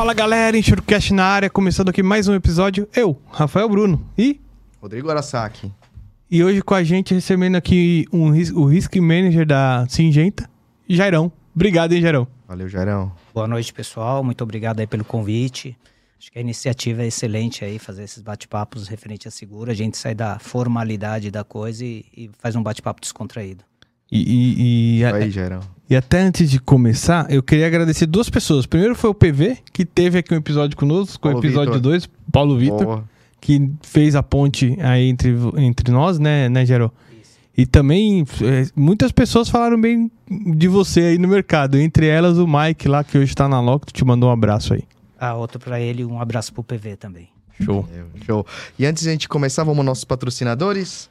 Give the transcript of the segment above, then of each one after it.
Fala galera, Enxurcast na área, começando aqui mais um episódio. Eu, Rafael Bruno e. Rodrigo Arasaki. E hoje com a gente recebendo aqui um, o Risk Manager da Singenta, Jairão. Obrigado, hein, Jairão. Valeu, Jairão. Boa noite, pessoal. Muito obrigado aí pelo convite. Acho que a iniciativa é excelente aí, fazer esses bate-papos referente a seguro. A gente sai da formalidade da coisa e, e faz um bate-papo descontraído. E, e, e, aí, Jairão. E até antes de começar, eu queria agradecer duas pessoas. Primeiro foi o PV, que teve aqui um episódio conosco, o episódio 2, Paulo Vitor, que fez a ponte aí entre, entre nós, né, né, Gerô? E também é, muitas pessoas falaram bem de você aí no mercado. Entre elas o Mike lá, que hoje está na Loco, te mandou um abraço aí. Ah, outro para ele, um abraço pro PV também. Show. Show. E antes de a gente começar, vamos aos nossos patrocinadores.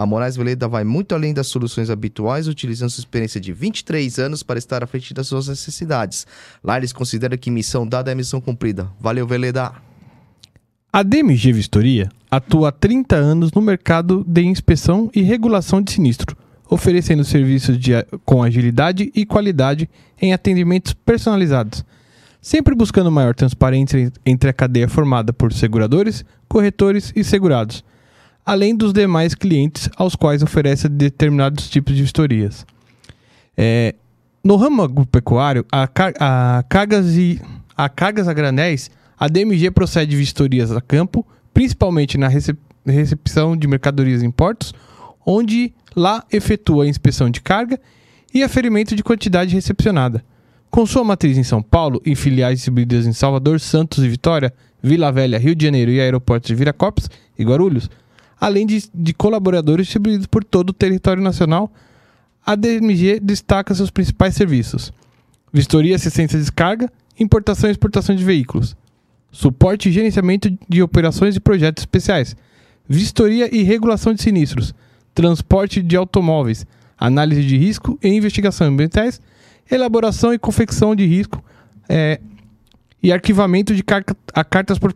A Moraes Veleda vai muito além das soluções habituais, utilizando sua experiência de 23 anos para estar à frente das suas necessidades. Lá eles consideram que missão dada é missão cumprida. Valeu, Veleda! A DMG Vistoria atua há 30 anos no mercado de inspeção e regulação de sinistro, oferecendo serviços de, com agilidade e qualidade em atendimentos personalizados, sempre buscando maior transparência entre a cadeia formada por seguradores, corretores e segurados além dos demais clientes aos quais oferece determinados tipos de vistorias. É, no ramo agropecuário, a, a, cargas e, a cargas a granéis, a DMG procede vistorias a campo, principalmente na recep recepção de mercadorias em portos, onde lá efetua a inspeção de carga e aferimento de quantidade recepcionada. Com sua matriz em São Paulo e filiais distribuídas em Salvador, Santos e Vitória, Vila Velha, Rio de Janeiro e aeroportos de Viracopos e Guarulhos, além de, de colaboradores distribuídos por todo o território nacional. A DMG destaca seus principais serviços: vistoria, assistência de descarga, importação e exportação de veículos, suporte e gerenciamento de operações e projetos especiais, vistoria e regulação de sinistros, transporte de automóveis, análise de risco e investigação ambientais, elaboração e confecção de risco é, e arquivamento de car cartas por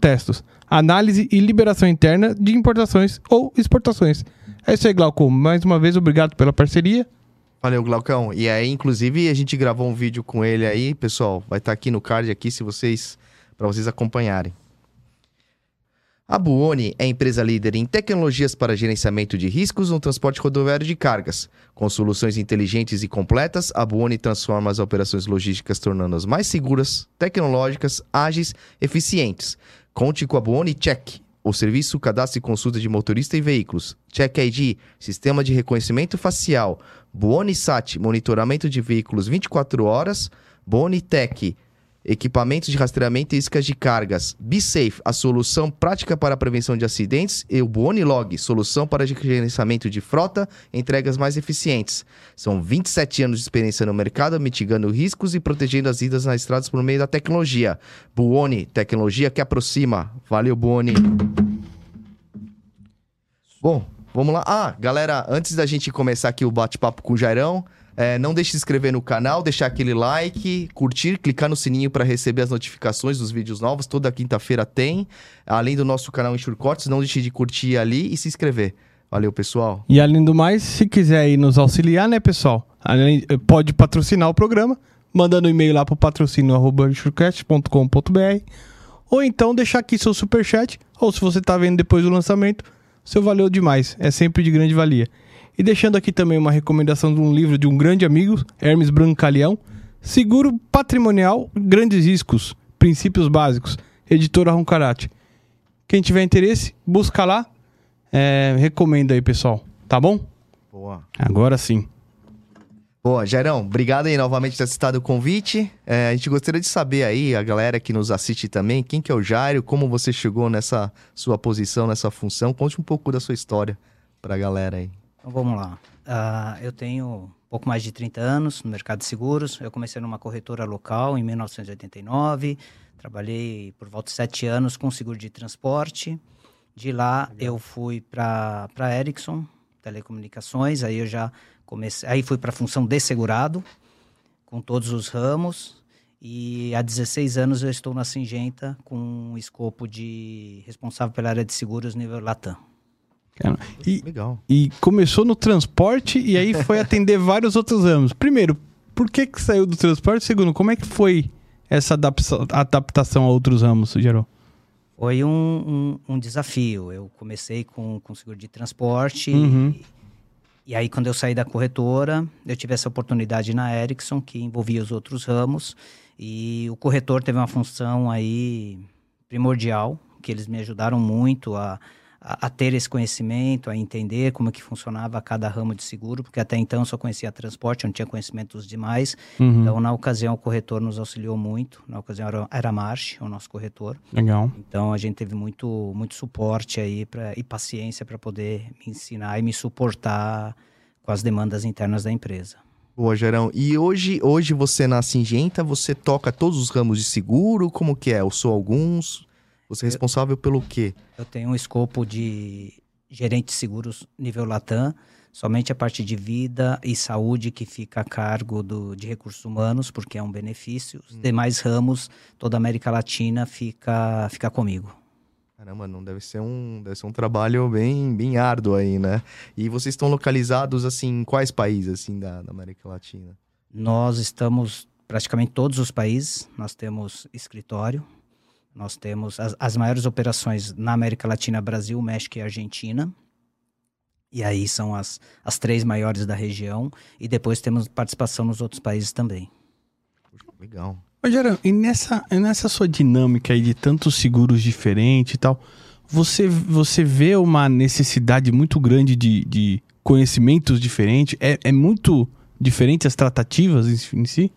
análise e liberação interna de importações ou exportações. É isso aí, Glauco. Mais uma vez, obrigado pela parceria. Valeu, Glaucão. E aí, inclusive, a gente gravou um vídeo com ele aí, pessoal. Vai estar tá aqui no card aqui se vocês para vocês acompanharem. A Buoni é empresa líder em tecnologias para gerenciamento de riscos no transporte rodoviário de cargas. Com soluções inteligentes e completas, a Buoni transforma as operações logísticas tornando-as mais seguras, tecnológicas, ágeis, eficientes. Conte com a Buoni Check, o serviço cadastro e consulta de motorista e veículos. Check ID, sistema de reconhecimento facial. Buoni Sat, monitoramento de veículos 24 horas. Buoni Tech, equipamentos de rastreamento e iscas de cargas. BeSafe, a solução prática para a prevenção de acidentes. E o Buonilog, solução para gerenciamento de frota entregas mais eficientes. São 27 anos de experiência no mercado, mitigando riscos e protegendo as vidas nas estradas por meio da tecnologia. Buoni, tecnologia que aproxima. Valeu, Buoni. Bom, vamos lá. Ah, galera, antes da gente começar aqui o bate-papo com o Jairão, é, não deixe de se inscrever no canal, deixar aquele like, curtir, clicar no sininho para receber as notificações dos vídeos novos. Toda quinta-feira tem. Além do nosso canal Enxur Cortes, não deixe de curtir ali e se inscrever. Valeu, pessoal. E além do mais, se quiser aí nos auxiliar, né, pessoal? Além, pode patrocinar o programa, mandando um e-mail lá para patrocínio.com.br ou então deixar aqui seu superchat, ou se você está vendo depois do lançamento, seu valeu demais. É sempre de grande valia. E deixando aqui também uma recomendação de um livro de um grande amigo, Hermes Brancaleão, Seguro Patrimonial, Grandes Riscos, Princípios Básicos, editora Roncarate. Quem tiver interesse, busca lá. É, recomenda aí, pessoal. Tá bom? Boa. Agora sim. Boa, Jairão, obrigado aí novamente por ter citado o convite. É, a gente gostaria de saber aí, a galera que nos assiste também, quem que é o Jairo, como você chegou nessa sua posição, nessa função. Conte um pouco da sua história pra galera aí. Então vamos lá. Uh, eu tenho pouco mais de 30 anos no mercado de seguros. Eu comecei numa corretora local em 1989. Trabalhei por volta de sete anos com seguro de transporte. De lá Legal. eu fui para a Ericsson, telecomunicações. Aí eu já comecei. Aí fui para a função de segurado, com todos os ramos. E há 16 anos eu estou na Singenta com um escopo de responsável pela área de seguros nível Latam. E, Legal. E começou no transporte e aí foi atender vários outros ramos. Primeiro, por que, que saiu do transporte? Segundo, como é que foi essa adaptação a outros ramos, Gerou? Foi um, um, um, desafio. Eu comecei com, com seguro de transporte uhum. e, e aí quando eu saí da corretora, eu tive essa oportunidade na Ericsson, que envolvia os outros ramos. E o corretor teve uma função aí primordial, que eles me ajudaram muito a, a, a, ter esse conhecimento, a entender como que funcionava cada ramo de seguro, porque até então eu só conhecia transporte, não tinha conhecimento dos demais. Uhum. Então, na ocasião, o corretor nos auxiliou muito. Na ocasião era, era a March, o nosso corretor. Legal. Então, a gente teve muito, muito suporte aí pra, e paciência para poder me ensinar e me suportar com as demandas internas da empresa. Boa, Gerão. E hoje, hoje você na Singenta, você toca todos os ramos de seguro? Como que é? Eu sou alguns? Você é responsável pelo quê? Eu tenho um escopo de gerente de seguros nível Latam, somente a parte de vida e saúde que fica a cargo do, de recursos humanos, porque é um benefício. Os hum. demais ramos, toda a América Latina fica, fica comigo. Caramba, não deve ser um, deve ser um trabalho bem, bem árduo aí, né? E vocês estão localizados assim em quais países assim da, da América Latina? Nós estamos praticamente todos os países. Nós temos escritório. Nós temos as, as maiores operações na América Latina, Brasil, México e Argentina. E aí são as, as três maiores da região. E depois temos participação nos outros países também. Legal. Rogério, e nessa, nessa sua dinâmica aí de tantos seguros diferentes e tal, você, você vê uma necessidade muito grande de, de conhecimentos diferentes? É, é muito diferente as tratativas em, em si?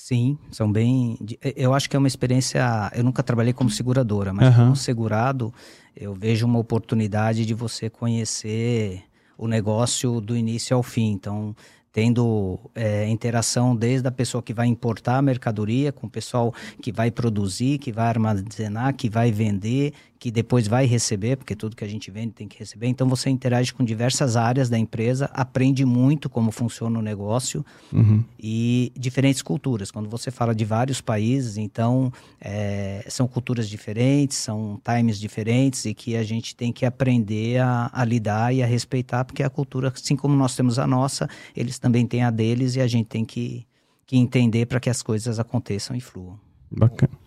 Sim, são bem. Eu acho que é uma experiência. Eu nunca trabalhei como seguradora, mas uhum. como segurado, eu vejo uma oportunidade de você conhecer o negócio do início ao fim. Então, tendo é, interação desde a pessoa que vai importar a mercadoria com o pessoal que vai produzir, que vai armazenar, que vai vender, que depois vai receber, porque tudo que a gente vende tem que receber. Então você interage com diversas áreas da empresa, aprende muito como funciona o negócio uhum. e diferentes culturas. Quando você fala de vários países, então é, são culturas diferentes, são times diferentes e que a gente tem que aprender a, a lidar e a respeitar, porque a cultura, assim como nós temos a nossa, eles também têm a deles e a gente tem que, que entender para que as coisas aconteçam e fluam. Bacana.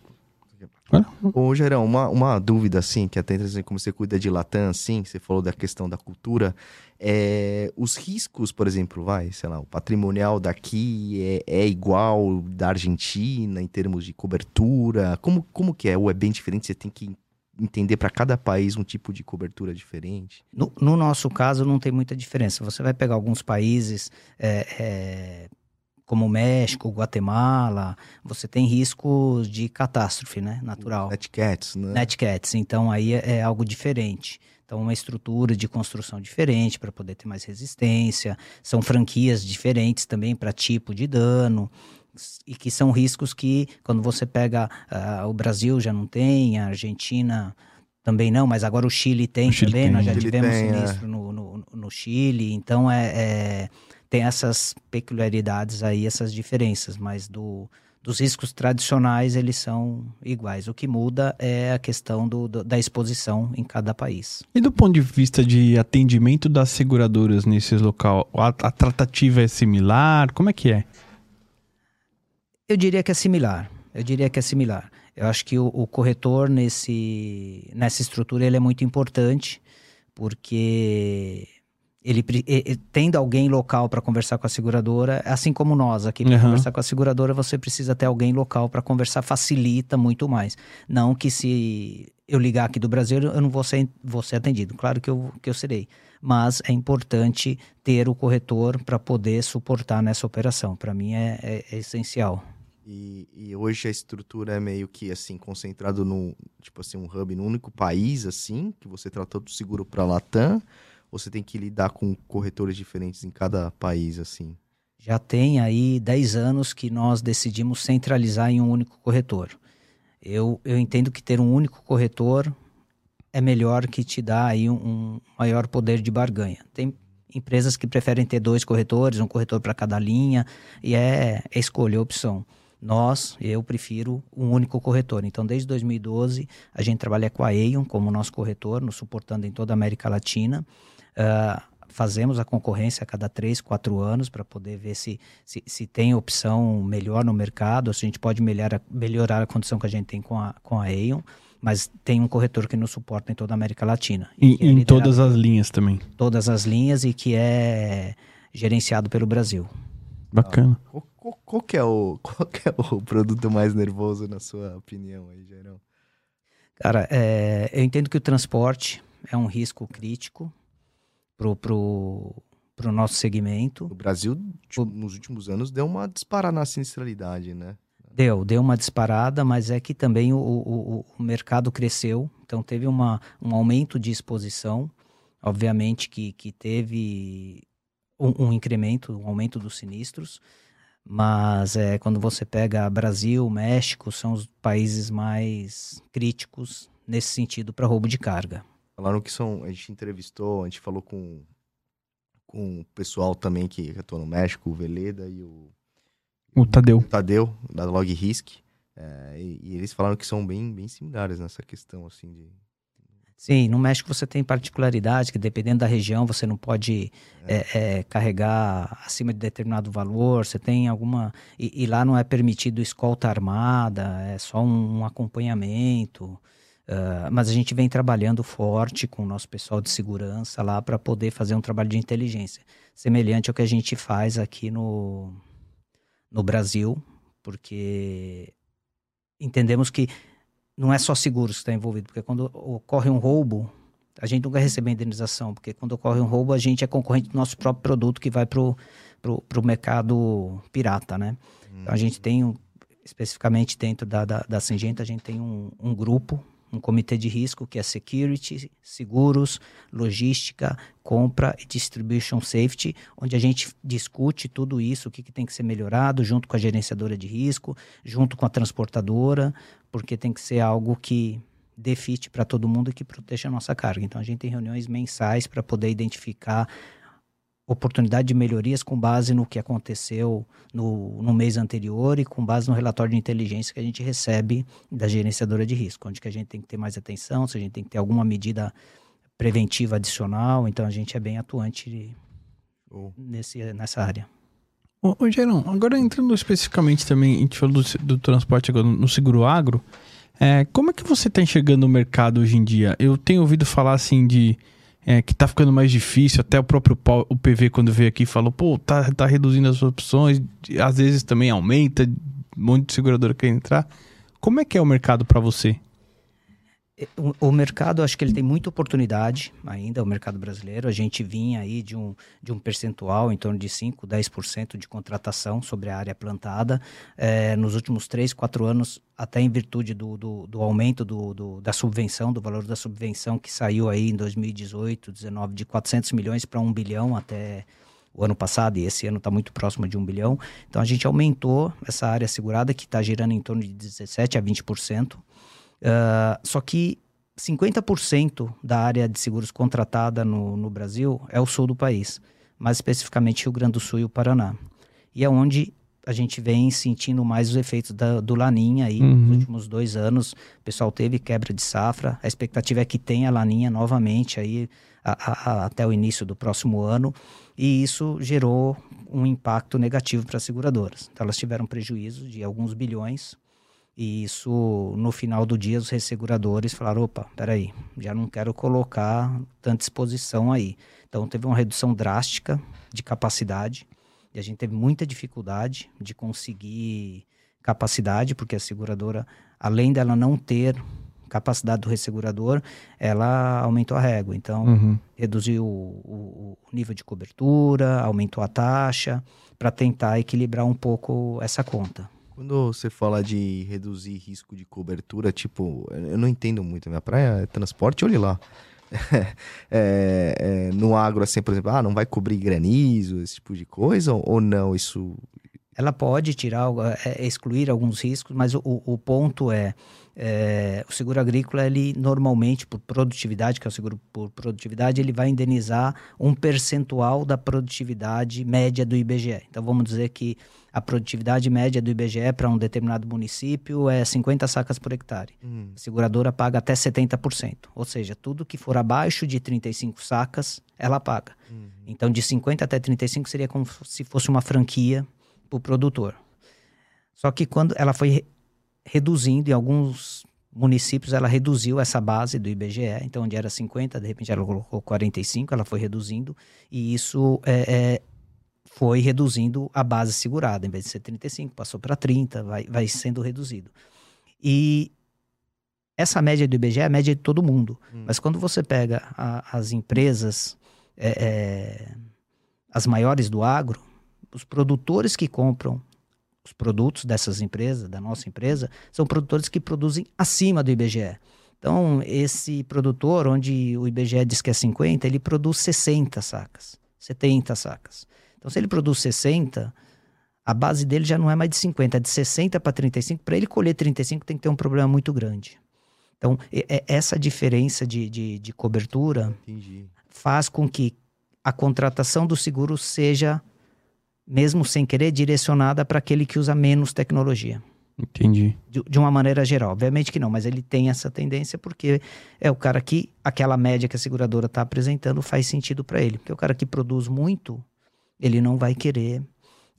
Ô, Gerão, uma, uma dúvida, assim, que até assim, como você cuida de Latam, assim, você falou da questão da cultura. É, os riscos, por exemplo, vai, sei lá, o patrimonial daqui é, é igual da Argentina em termos de cobertura? Como, como que é? Ou é bem diferente? Você tem que entender para cada país um tipo de cobertura diferente? No, no, nosso caso, não tem muita diferença. Você vai pegar alguns países. É, é como México, Guatemala, você tem riscos de catástrofe, né, natural. Netcats, né? Netcats, então aí é, é algo diferente. Então, uma estrutura de construção diferente para poder ter mais resistência. São franquias diferentes também para tipo de dano. E que são riscos que, quando você pega uh, o Brasil já não tem, a Argentina também não, mas agora o Chile tem o Chile também. Tem. Nós já tivemos tem, sinistro é. no, no, no, Chile. Então, é, é tem essas peculiaridades aí, essas diferenças, mas do, dos riscos tradicionais eles são iguais. O que muda é a questão do, do, da exposição em cada país. E do ponto de vista de atendimento das seguradoras nesse local, a, a tratativa é similar? Como é que é? Eu diria que é similar. Eu diria que é similar. Eu acho que o, o corretor nesse, nessa estrutura ele é muito importante porque ele, ele tendo alguém local para conversar com a seguradora, assim como nós aqui para uhum. conversar com a seguradora, você precisa ter alguém local para conversar, facilita muito mais. Não que se eu ligar aqui do Brasil, eu não vou ser, vou ser atendido. Claro que eu, que eu serei. Mas é importante ter o corretor para poder suportar nessa operação. Para mim é, é, é essencial. E, e, hoje a estrutura é meio que assim concentrado no tipo assim um hub no único país assim que você tratou do seguro para Latam você tem que lidar com corretores diferentes em cada país, assim? Já tem aí 10 anos que nós decidimos centralizar em um único corretor. Eu, eu entendo que ter um único corretor é melhor que te dá aí um, um maior poder de barganha. Tem empresas que preferem ter dois corretores, um corretor para cada linha, e é, é escolha, a opção. Nós, eu prefiro um único corretor. Então, desde 2012, a gente trabalha com a Eion como nosso corretor, nos suportando em toda a América Latina. Uh, fazemos a concorrência a cada três, quatro anos para poder ver se, se, se, tem opção melhor no mercado, se a gente pode melhorar, melhorar a condição que a gente tem com a, com a Aeon, mas tem um corretor que nos suporta em toda a América Latina. E, é em todas as linhas também. Todas as linhas e que é gerenciado pelo Brasil. Bacana. Ah, qual, qual, que é o, qual que é o produto mais nervoso, na sua opinião aí, Gerão? Cara, é, eu entendo que o transporte é um risco crítico pro, pro, pro nosso segmento. O Brasil, tipo, nos últimos anos, deu uma disparada na sinistralidade, né? Deu, deu uma disparada, mas é que também o, o, o mercado cresceu, então teve uma, um aumento de exposição. Obviamente que, que teve um, um incremento, um aumento dos sinistros, mas é, quando você pega Brasil, México, são os países mais críticos nesse sentido para roubo de carga. Falaram que são. A gente entrevistou, a gente falou com, com o pessoal também que atua no México, o Veleda e o. O Tadeu. O Tadeu, da Log Risk. É, e, e, eles falaram que são bem, bem similares nessa questão, assim, de, Sim, no México você tem particularidade que dependendo da região você não pode é. É, é, carregar acima de determinado valor, você tem alguma... E, e, lá não é permitido escolta armada, é só um, um acompanhamento. Uh, mas a gente vem trabalhando forte com o nosso pessoal de segurança lá para poder fazer um trabalho de inteligência, semelhante ao que a gente faz aqui no, no Brasil, porque entendemos que não é só seguros que está envolvido, porque quando ocorre um roubo, a gente nunca recebe a indenização, porque quando ocorre um roubo, a gente é concorrente do nosso próprio produto que vai para o mercado pirata, né? Então, a gente tem, um, especificamente dentro da, da, da Singenta, a gente tem um, um grupo um comitê de risco que é security, seguros, logística, compra e distribution safety, onde a gente discute tudo isso, o que, que tem que ser melhorado, junto com a gerenciadora de risco, junto com a transportadora, porque tem que ser algo que dê fit para todo mundo e que proteja a nossa carga. Então a gente tem reuniões mensais para poder identificar oportunidade de melhorias com base no que aconteceu no, no mês anterior e com base no relatório de inteligência que a gente recebe da gerenciadora de risco, onde que a gente tem que ter mais atenção, se a gente tem que ter alguma medida preventiva adicional, então a gente é bem atuante oh. nesse, nessa área. Ô, ô Gerão, agora entrando especificamente também, a gente falou do, do transporte agora no seguro agro, é, como é que você está enxergando o mercado hoje em dia? Eu tenho ouvido falar assim de é, que tá ficando mais difícil. Até o próprio o PV, quando veio aqui, falou: pô, tá, tá reduzindo as opções, às vezes também aumenta, um monte de seguradora quer entrar. Como é que é o mercado para você? O, mercado, acho que ele tem muita oportunidade ainda, o mercado brasileiro. A gente vinha aí de um, de um percentual em torno de 5%, 10% de contratação sobre a área plantada. É, nos últimos 3, 4 anos, até em virtude do, do, do aumento do, do, da subvenção, do valor da subvenção que saiu aí em 2018, 19, de 400 milhões para 1 bilhão até o ano passado, e esse ano está muito próximo de 1 bilhão. Então a gente aumentou essa área segurada, que está girando em torno de 17% a 20%. Uh, só que 50% da área de seguros contratada no, no Brasil é o sul do país, mais especificamente Rio Grande do Sul e o Paraná. E é onde a gente vem sentindo mais os efeitos da, do Laninha aí uhum. nos últimos dois anos. O pessoal teve quebra de safra. A expectativa é que tenha Laninha novamente aí a, a, até o início do próximo ano. E isso gerou um impacto negativo para as seguradoras. Então, elas tiveram prejuízo de alguns bilhões e isso, no final do dia, os resseguradores falaram: opa, peraí, já não quero colocar tanta exposição aí. Então, teve uma redução drástica de capacidade e a gente teve muita dificuldade de conseguir capacidade, porque a seguradora, além dela não ter capacidade do ressegurador, ela aumentou a régua. Então, uhum. reduziu o, o, nível de cobertura, aumentou a taxa, para tentar equilibrar um pouco essa conta. Quando você fala de reduzir risco de cobertura, tipo, eu não entendo muito. Minha praia é transporte, olhe lá. é, é, no agro, assim, por exemplo, ah, não vai cobrir granizo, esse tipo de coisa, ou não? Isso. Ela pode tirar, é, excluir alguns riscos, mas o, o ponto é, é, o seguro agrícola, ele normalmente, por produtividade, que é o seguro por produtividade, ele vai indenizar um percentual da produtividade média do IBGE. Então, vamos dizer que a produtividade média do IBGE para um determinado município é 50 sacas por hectare. Hum. A seguradora paga até 70%. Ou seja, tudo que for abaixo de 35 sacas, ela paga. Hum. Então, de 50 até 35 seria como se fosse uma franquia para o produtor. Só que quando ela foi reduzindo em alguns municípios, ela reduziu essa base do IBGE, então onde era 50, de repente ela colocou 45, ela foi reduzindo, e isso é, é, foi reduzindo a base segurada, em vez de ser 35, passou para 30, vai, vai sendo reduzido. E essa média do IBGE é a média de todo mundo, hum. mas quando você pega a, as empresas, é, é as maiores do agro, os produtores que compram os produtos dessas empresas, da nossa empresa, são produtores que produzem acima do IBGE. Então, esse produtor, onde o IBGE diz que é 50, ele produz 60 sacas, 70 sacas. Então, se ele produz 60, a base dele já não é mais de 50, é de 60 para 35. Para ele colher 35, tem que ter um problema muito grande. Então, é, essa diferença de, de, de cobertura Entendi. faz com que a contratação do seguro seja mesmo sem querer, direcionada para aquele que usa menos tecnologia. Entendi. De, de, uma maneira geral. Obviamente que não, mas ele tem essa tendência porque é o cara que aquela média que a seguradora está apresentando faz sentido para ele. Porque o cara que produz muito, ele não vai querer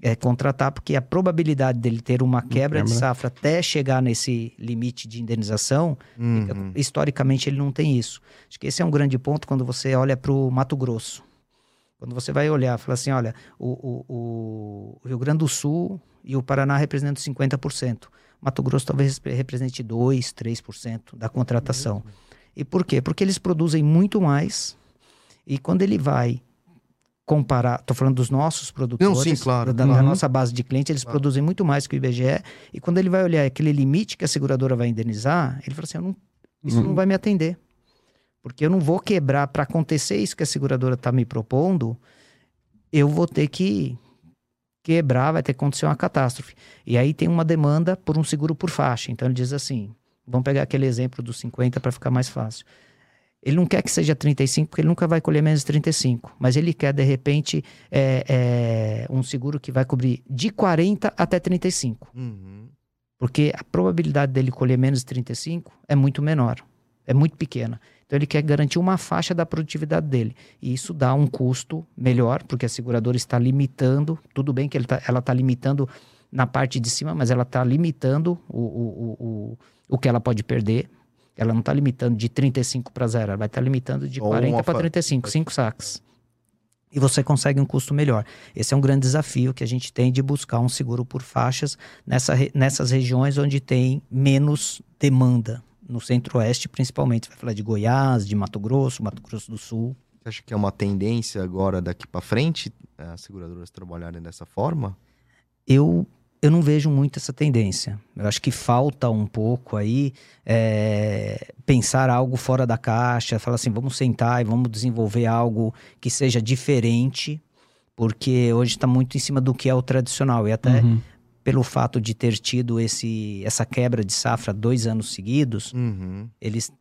é, contratar, porque a probabilidade dele ter uma quebra, quebra, de safra até chegar nesse limite de indenização, uhum. fica, historicamente ele não tem isso. Acho que esse é um grande ponto quando você olha para o Mato Grosso. Quando você vai olhar, fala assim, olha, o, o, o Rio Grande do Sul e o Paraná representam 50%. Mato Grosso talvez represente 2, 3% da contratação. Uhum. E por quê? Porque eles produzem muito mais e quando ele vai comparar, estou falando dos nossos produtores, Não, sim, claro. da, da nossa base de clientes, eles claro. produzem muito mais que o IBGE, e quando ele vai olhar aquele limite que a seguradora vai indenizar, ele fala assim, não, isso uhum. não vai me atender. Porque eu não vou quebrar para acontecer isso que a seguradora está me propondo, eu vou ter que quebrar, vai ter que acontecer uma catástrofe. E aí tem uma demanda por um seguro por faixa. Então ele diz assim: vamos pegar aquele exemplo dos 50 para ficar mais fácil. Ele não quer que seja 35, porque ele nunca vai colher menos de 35. Mas ele quer, de repente, é, é, um seguro que vai cobrir de 40 até 35. Uhum. Porque a probabilidade dele colher menos de 35 é muito menor. É muito pequena. Então ele quer garantir uma faixa da produtividade dele. E isso dá um custo melhor, porque a seguradora está limitando, tudo bem que tá, ela está limitando na parte de cima, mas ela está limitando o, o, o, o que ela pode perder. Ela não está limitando de 35 para zero, ela vai estar tá limitando de Ou 40 para 35, 5 saques. E você consegue um custo melhor. Esse é um grande desafio que a gente tem de buscar um seguro por faixas nessa, nessas regiões onde tem menos demanda no centro-oeste principalmente. Vai falar de Goiás, de Mato Grosso, Mato Grosso do Sul. Você acha que é uma tendência agora daqui para frente as seguradoras trabalharem dessa forma? Eu eu não vejo muito essa tendência. Eu acho que falta um pouco aí é, pensar algo fora da caixa, falar assim, vamos sentar e vamos desenvolver algo que seja diferente, porque hoje está muito em cima do que é o tradicional. E até uhum pelo fato de ter tido esse, essa quebra de safra dois anos seguidos, uhum. eles,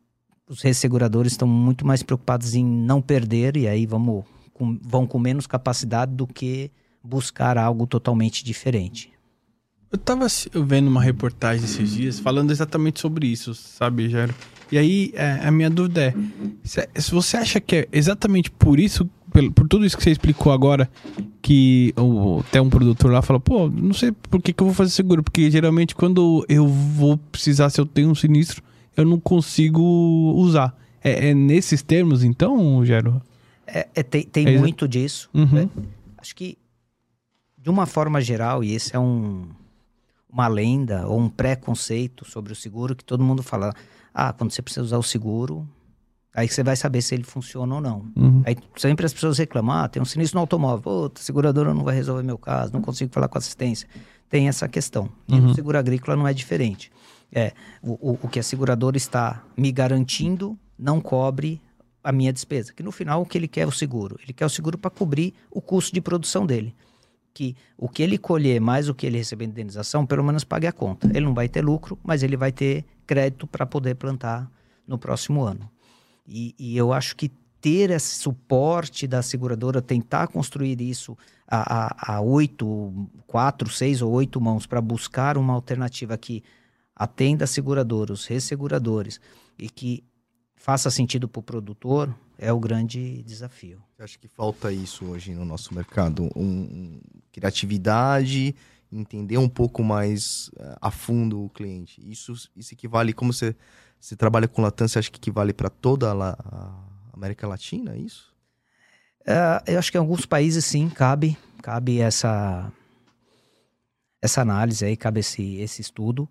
os resseguradores estão muito mais preocupados em não perder e aí vamos, com, vão com menos capacidade do que buscar algo totalmente diferente. Eu estava vendo uma reportagem esses dias falando exatamente sobre isso, sabe, Jairo? E aí, é, a minha dúvida é: se, se, você acha que é exatamente por isso, por, por tudo isso que você explicou agora, que até um produtor lá fala, pô, não sei por que, que eu vou fazer seguro, porque geralmente quando eu vou precisar, se eu tenho um sinistro, eu não consigo usar. É, é nesses termos, então, Gero? É, é tem tem é muito disso. Uhum. Né? Acho que, de uma forma geral, e esse é um, uma lenda ou um preconceito sobre o seguro, que todo mundo fala, ah, quando você precisa usar o seguro, aí você vai saber se ele funciona ou não. Uhum. Aí sempre as pessoas reclamam, ah, tem um sinistro no automóvel, pô, a seguradora não vai resolver meu caso, não consigo falar com assistência. Tem essa questão. E uhum. no seguro agrícola não é diferente. É, o, o, o que a seguradora está me garantindo não cobre a minha despesa. Que no final o que ele quer é o seguro. Ele quer o seguro para cobrir o custo de produção dele. Que o que ele colher mais o que ele receber de indenização, pelo menos pague a conta. Ele não vai ter lucro, mas ele vai ter crédito para poder plantar no próximo ano. E, e, eu acho que ter esse suporte da seguradora, tentar construir isso a, oito, quatro, seis ou oito mãos para buscar uma alternativa que atenda a seguradora, os resseguradores e que faça sentido para o produtor é o grande desafio. Acho que falta isso hoje no nosso mercado, um, criatividade, entender um pouco mais uh, a fundo o cliente. Isso, isso equivale, como você, você trabalha com Latam, você acha que equivale para toda a América Latina, é isso? Uh, eu acho que em alguns países sim, cabe, cabe essa, essa análise aí, cabe esse, esse estudo.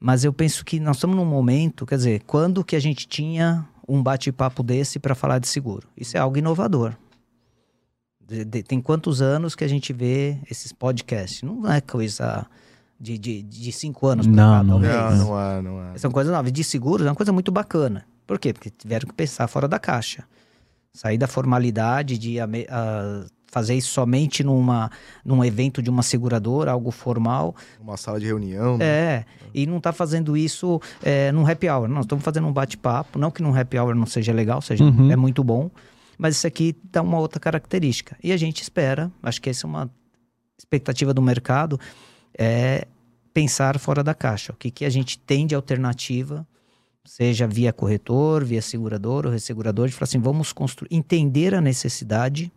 Mas eu penso que nós estamos num momento, quer dizer, quando que a gente tinha um bate-papo desse para falar de seguro? Isso é algo inovador. De, de, tem quantos anos que a gente vê esses podcasts? Não é coisa de, de, de cinco anos. Não, cá, não, não, não é, não é. São coisas novas. De seguros é uma coisa muito bacana. Por quê? Porque tiveram que pensar fora da caixa. Sair da formalidade de a, a, fazer isso somente numa, num evento de uma seguradora, algo formal. Uma sala de reunião. Né? É, e não está fazendo isso é, num happy hour. Nós estamos fazendo um bate-papo. Não que num happy hour não seja legal, seja, uhum. é muito bom, mas isso aqui dá uma outra característica. E a gente espera, acho que essa é uma expectativa do mercado, é pensar fora da caixa. O que, que a gente tem de alternativa seja via corretor, via segurador ou ressegurador, de falar assim, vamos construir, entender a necessidade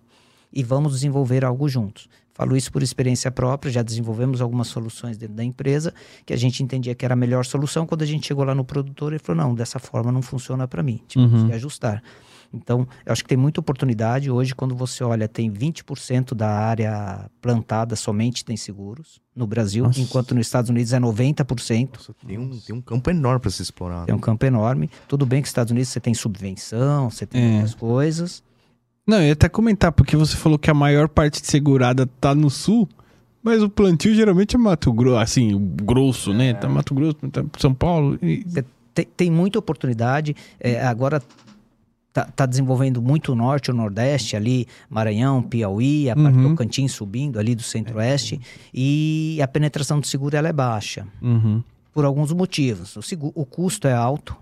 e vamos desenvolver algo juntos. Falo isso por experiência própria, já desenvolvemos algumas soluções dentro da empresa que a gente entendia que era a melhor solução. Quando a gente chegou lá no produtor, ele falou: não, dessa forma não funciona para mim, tivemos uhum. que ajustar. Então, eu acho que tem muita oportunidade. Hoje, quando você olha, tem 20% da área plantada somente tem seguros no Brasil, Nossa. enquanto nos Estados Unidos é 90%. Nossa, tem, um, tem um campo enorme para se explorar. Tem um campo enorme. Tudo bem que nos Estados Unidos você tem subvenção, você tem é. muitas coisas. Não, eu ia até comentar, porque você falou que a maior parte de segurada tá no sul, mas o plantio geralmente é Mato Grosso, assim, grosso, né? Tá Mato Grosso, tá São Paulo. E... Tem, tem, muita oportunidade. É, agora tá, tá, desenvolvendo muito o norte, o nordeste, ali, Maranhão, Piauí, a parte uhum. do Tocantins subindo ali do centro-oeste. E a penetração do seguro ela é baixa. Uhum. Por alguns motivos. O, seguro, o custo é alto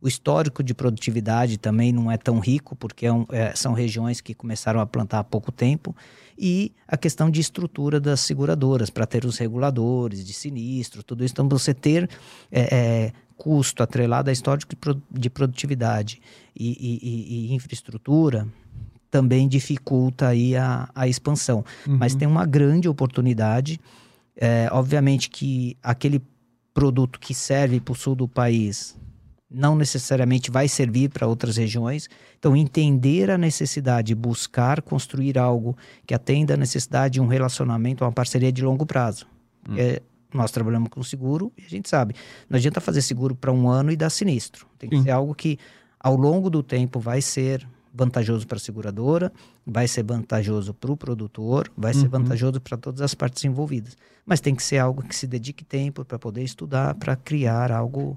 o histórico de produtividade também não é tão rico, porque é um, é, são regiões que começaram a plantar há pouco tempo. E a questão de estrutura das seguradoras, para ter os reguladores de sinistro, tudo isso. Então, você ter é, é, custo atrelado a histórico de produtividade e, e, e, infraestrutura também dificulta aí a, a expansão. Uhum. Mas tem uma grande oportunidade. É, obviamente que aquele produto que serve para o sul do país não necessariamente vai servir para outras regiões. Então, entender a necessidade, buscar construir algo que atenda a necessidade de um relacionamento, uma parceria de longo prazo. Hum. É, nós trabalhamos com seguro e a gente sabe, não adianta fazer seguro para um ano e dar sinistro. Tem que Sim. ser algo que, ao longo do tempo, vai ser vantajoso para a seguradora, vai ser vantajoso para o produtor, vai uhum. ser vantajoso para todas as partes envolvidas. Mas tem que ser algo que se dedique tempo para poder estudar, para criar algo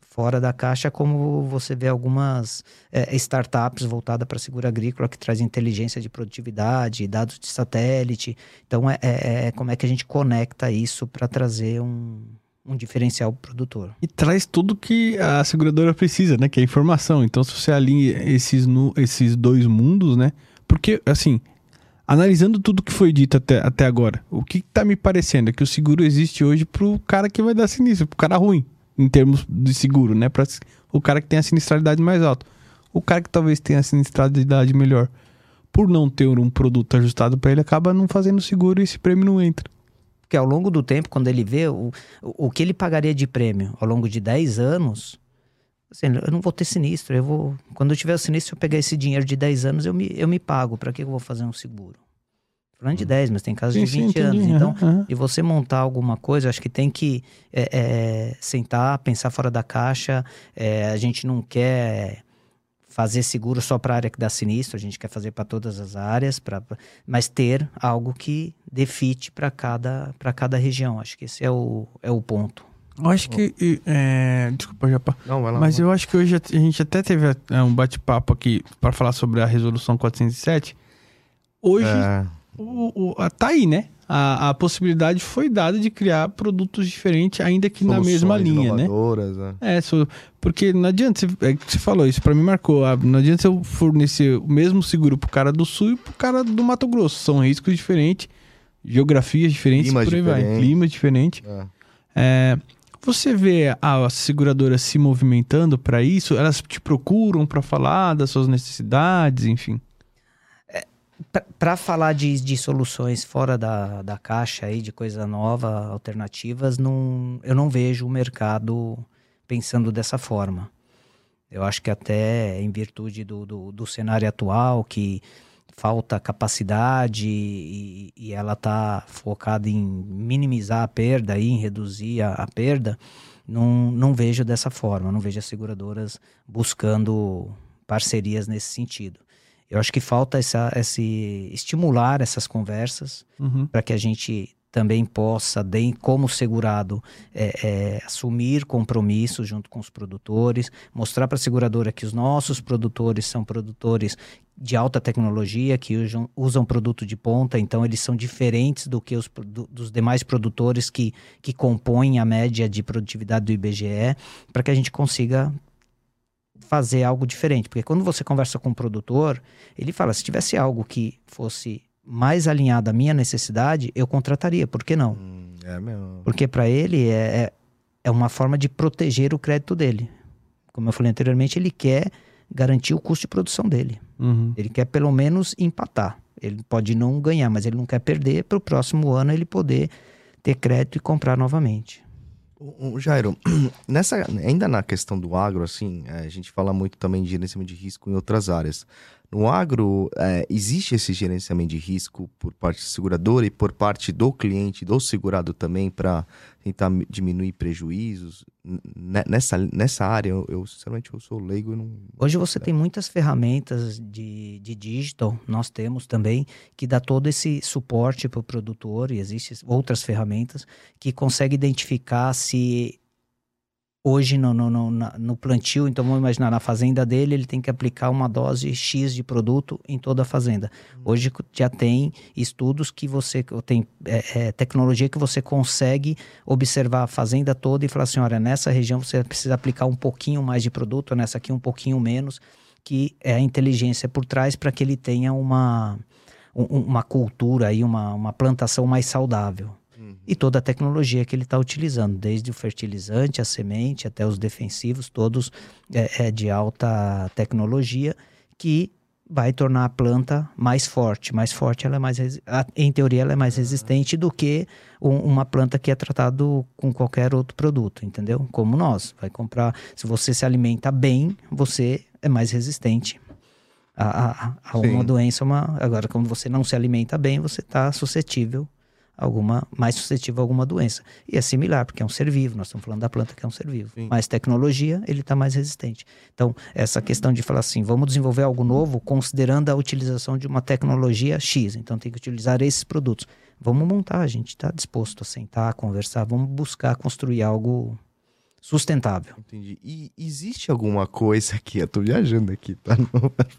fora da caixa, como você vê algumas é, startups voltadas para seguro agrícola que traz inteligência de produtividade, dados de satélite. Então, é, é, é como é que a gente conecta isso para trazer um, um diferencial produtor. E traz tudo que a seguradora precisa, né? Que é informação. Então, se você alinha esses, no, esses dois mundos, né? Porque, assim, analisando tudo que foi dito até, até agora, o que está me parecendo é que o seguro existe hoje para o cara que vai dar sinistro, para o cara ruim em termos de seguro, né? Para o cara que tem a sinistralidade mais alta. O cara que talvez tenha a sinistralidade melhor, por não ter um produto ajustado para ele, acaba não fazendo seguro e esse prêmio não entra. Porque ao longo do tempo, quando ele vê o, o que ele pagaria de prêmio ao longo de 10 anos, assim, eu não vou ter sinistro. Eu vou, quando eu tiver o sinistro, eu pegar esse dinheiro de 10 anos, eu me, eu me pago. Para que eu vou fazer um seguro? Falando de 10, mas tem casos sim, de 20 sim, anos. Então, uhum. e você montar alguma coisa, acho que tem que é, é, sentar, pensar fora da caixa. É, a gente não quer fazer seguro só para a área que dá sinistro, a gente quer fazer para todas as áreas, pra, mas ter algo que defite para cada, cada região. Acho que esse é o, é o ponto. Eu acho que. É... Desculpa, Japa. Não, vai lá. Mas eu acho que hoje a gente até teve é, um bate-papo aqui para falar sobre a resolução 407. Hoje, é... o, o, tá aí, né? A, a possibilidade foi dada de criar produtos diferentes, ainda que Soluções na mesma linha, né? É, é so, porque não adianta, você, é que você falou isso, para mim marcou. Não adianta eu fornecer o mesmo seguro pro cara do sul e pro cara do Mato Grosso. São riscos diferentes, geografias diferentes, Climas por aí diferente. vai. Clima diferente. É. É, você vê a seguradora se movimentando para isso? Elas te procuram para falar das suas necessidades, enfim? Para falar de, de soluções fora da, da caixa aí, de coisa nova, alternativas, não, eu não vejo o mercado pensando dessa forma. Eu acho que até em virtude do, do, do cenário atual, que falta capacidade e, e ela está focada em minimizar a perda e em reduzir a, a, perda, não, não vejo dessa forma, não vejo as seguradoras buscando parcerias nesse sentido. Eu acho que falta essa, esse estimular essas conversas uhum. para que a gente também possa, como segurado, é, é, assumir compromissos junto com os produtores, mostrar para a seguradora que os nossos produtores são produtores de alta tecnologia, que usam, usam produto de ponta, então eles são diferentes do que os do, dos demais produtores que, que compõem a média de produtividade do IBGE, para que a gente consiga fazer algo diferente. Porque quando você conversa com um produtor, ele fala: se tivesse algo que fosse mais alinhado à minha necessidade, eu contrataria, por que não? Hum, é mesmo. Porque para ele é, é, é uma forma de proteger o crédito dele. Como eu falei anteriormente, ele quer garantir o custo de produção dele. Uhum. Ele quer pelo menos empatar. Ele pode não ganhar, mas ele não quer perder para o próximo ano ele poder ter crédito e comprar novamente. Jairo, nessa, ainda na questão do agro, assim, é, a gente fala muito também de gerenciamento de risco em outras áreas. No agro, é, existe esse gerenciamento de risco por parte do segurador e por parte do cliente, do segurado também, para tentar diminuir prejuízos? Nessa, nessa área, eu, eu sinceramente eu sou leigo. Não... Hoje você é. tem muitas ferramentas de, de digital, nós temos também, que dá todo esse suporte para o produtor, e existem outras ferramentas que conseguem identificar se hoje no, no, no, no, plantio, então vamos imaginar, na fazenda dele, ele tem que aplicar uma dose X de produto em toda a fazenda. Hoje já tem estudos que você tem é, é, tecnologia que você consegue observar a fazenda toda e falar assim: olha, nessa região você precisa aplicar um pouquinho mais de produto, nessa aqui um pouquinho menos, que é a inteligência por trás para que ele tenha uma, uma cultura e uma, uma plantação mais saudável e toda a tecnologia que ele está utilizando, desde o fertilizante, a semente, até os defensivos, todos é, é, de alta tecnologia, que vai tornar a planta mais forte. Mais forte, ela é mais em teoria, ela é mais resistente do que um, uma planta que é tratado com qualquer outro produto, entendeu? Como nós, vai comprar. Se você se alimenta bem, você é mais resistente a, a, a uma doença. Uma, agora, quando você não se alimenta bem, você está suscetível alguma mais suscetível a alguma doença. E é similar, porque é um ser vivo, nós estamos falando da planta que é um ser vivo. Sim. Mais tecnologia, ele está mais resistente. Então, essa questão de falar assim, vamos desenvolver algo novo considerando a utilização de uma tecnologia X, então tem que utilizar esses produtos. Vamos montar, a gente está disposto a sentar, conversar, vamos buscar construir algo sustentável. Entendi. E existe alguma coisa aqui, eu tô viajando aqui, tá?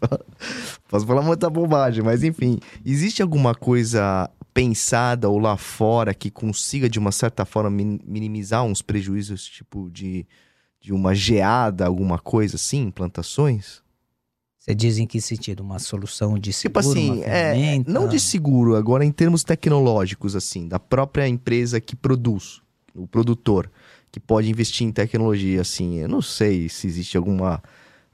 Posso falar muita bobagem, mas enfim, existe alguma coisa pensada ou lá fora que consiga, de uma certa forma, minimizar uns prejuízos, tipo de, de uma geada, alguma coisa assim, plantações? Você diz em que sentido? Uma solução de tipo seguro? Tipo assim, é, não de seguro, agora em termos tecnológicos, assim, da própria empresa que produz, o produtor, que pode investir em tecnologia, assim. Eu não sei se existe alguma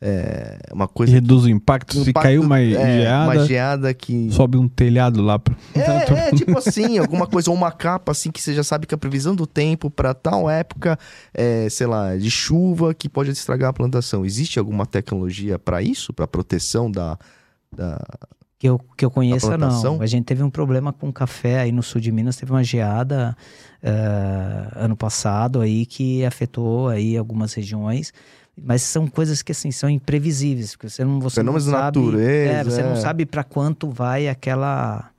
é, uma coisa. Reduz que, o impacto. Se caiu uma é, geada. Uma geada que. Sobe um telhado lá. Pro... É, é, tipo assim, alguma coisa, ou uma capa assim que você já sabe que a previsão do tempo para tal época, é, sei lá, de chuva que pode estragar a plantação. Existe alguma tecnologia para isso? Para proteção da, da. Que eu, que eu conheça, não. A gente teve um problema com café aí no sul de Minas, teve uma geada uh, ano passado aí que afetou aí algumas regiões mas são coisas que assim são imprevisíveis, porque você não você Fenômenos não sabe, natureza, é, você é. não sabe para quanto vai aquela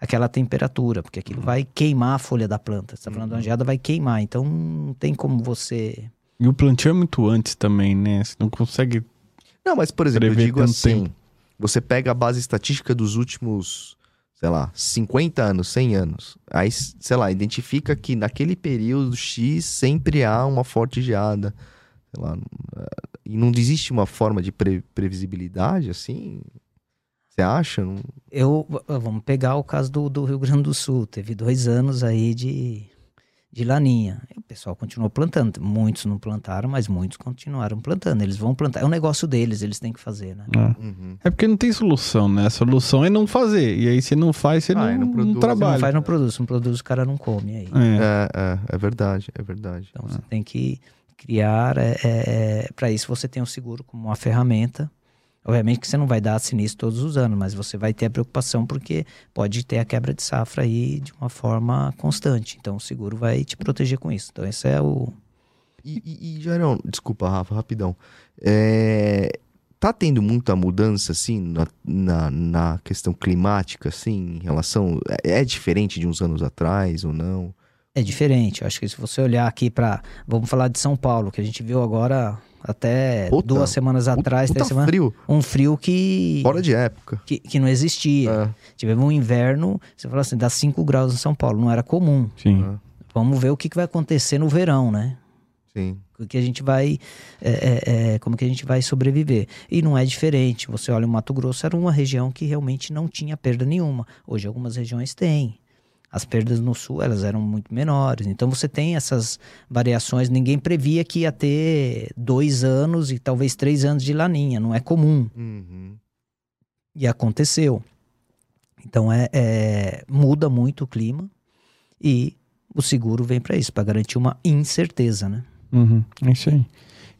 aquela temperatura, porque aquilo vai queimar a folha da planta. Você está falando de uma geada, vai queimar. Então não tem como você. E o plantio é muito antes também, né? Você não consegue. Não, mas por exemplo, eu digo assim: tempo. você pega a base estatística dos últimos, sei lá, 50 anos, 100 anos. Aí, sei lá, identifica que naquele período X sempre há uma forte geada. Sei lá. E não existe uma forma de pre previsibilidade assim? Você acha? Não... Eu, vamos pegar o caso do, do, Rio Grande do Sul. Teve dois anos aí de, de laninha. E o pessoal continuou plantando. Muitos não plantaram, mas muitos continuaram plantando. Eles vão plantar. É um negócio deles, eles têm que fazer, né? É, uhum. é porque não tem solução, né? A solução é não fazer. E aí você não faz, você ah, não, não, não, trabalha. Não faz, não produz. Não produz, o cara não come aí. É, é, é, é verdade, é verdade. Então você tem que criar. É, é, é para isso você tem o seguro como uma ferramenta Obviamente que você não vai dar sinistro todos os anos, mas você vai ter a preocupação porque pode ter a quebra de safra aí de uma forma constante. Então o seguro vai te proteger com isso. Então esse é o. E, e, e Jairão, desculpa, Rafa, rapidão. É, tá tendo muita mudança, assim, na, na, na, questão climática, assim, em relação. É, é diferente de uns anos atrás ou não? É diferente. Eu acho que se você olhar aqui para. Vamos falar de São Paulo, que a gente viu agora até puta, duas semanas atrás. Puta semana, frio. Um frio que. Fora de época. Que, que não existia. É. Tivemos um inverno, você falou assim, dá 5 graus em São Paulo, não era comum. Sim. É. Vamos ver o que, que vai acontecer no verão, né? Sim. O que a gente vai. É, é, é, como que a gente vai sobreviver. E não é diferente. Você olha o Mato Grosso, era uma região que realmente não tinha perda nenhuma. Hoje algumas regiões têm as perdas no sul elas eram muito menores. Então você tem essas variações. Ninguém previa que ia ter dois anos e talvez três anos de laninha. Não é comum. Uhum. E aconteceu. Então é, é, muda muito o clima e o seguro vem para isso, para garantir uma incerteza, né? Uhum, é isso aí.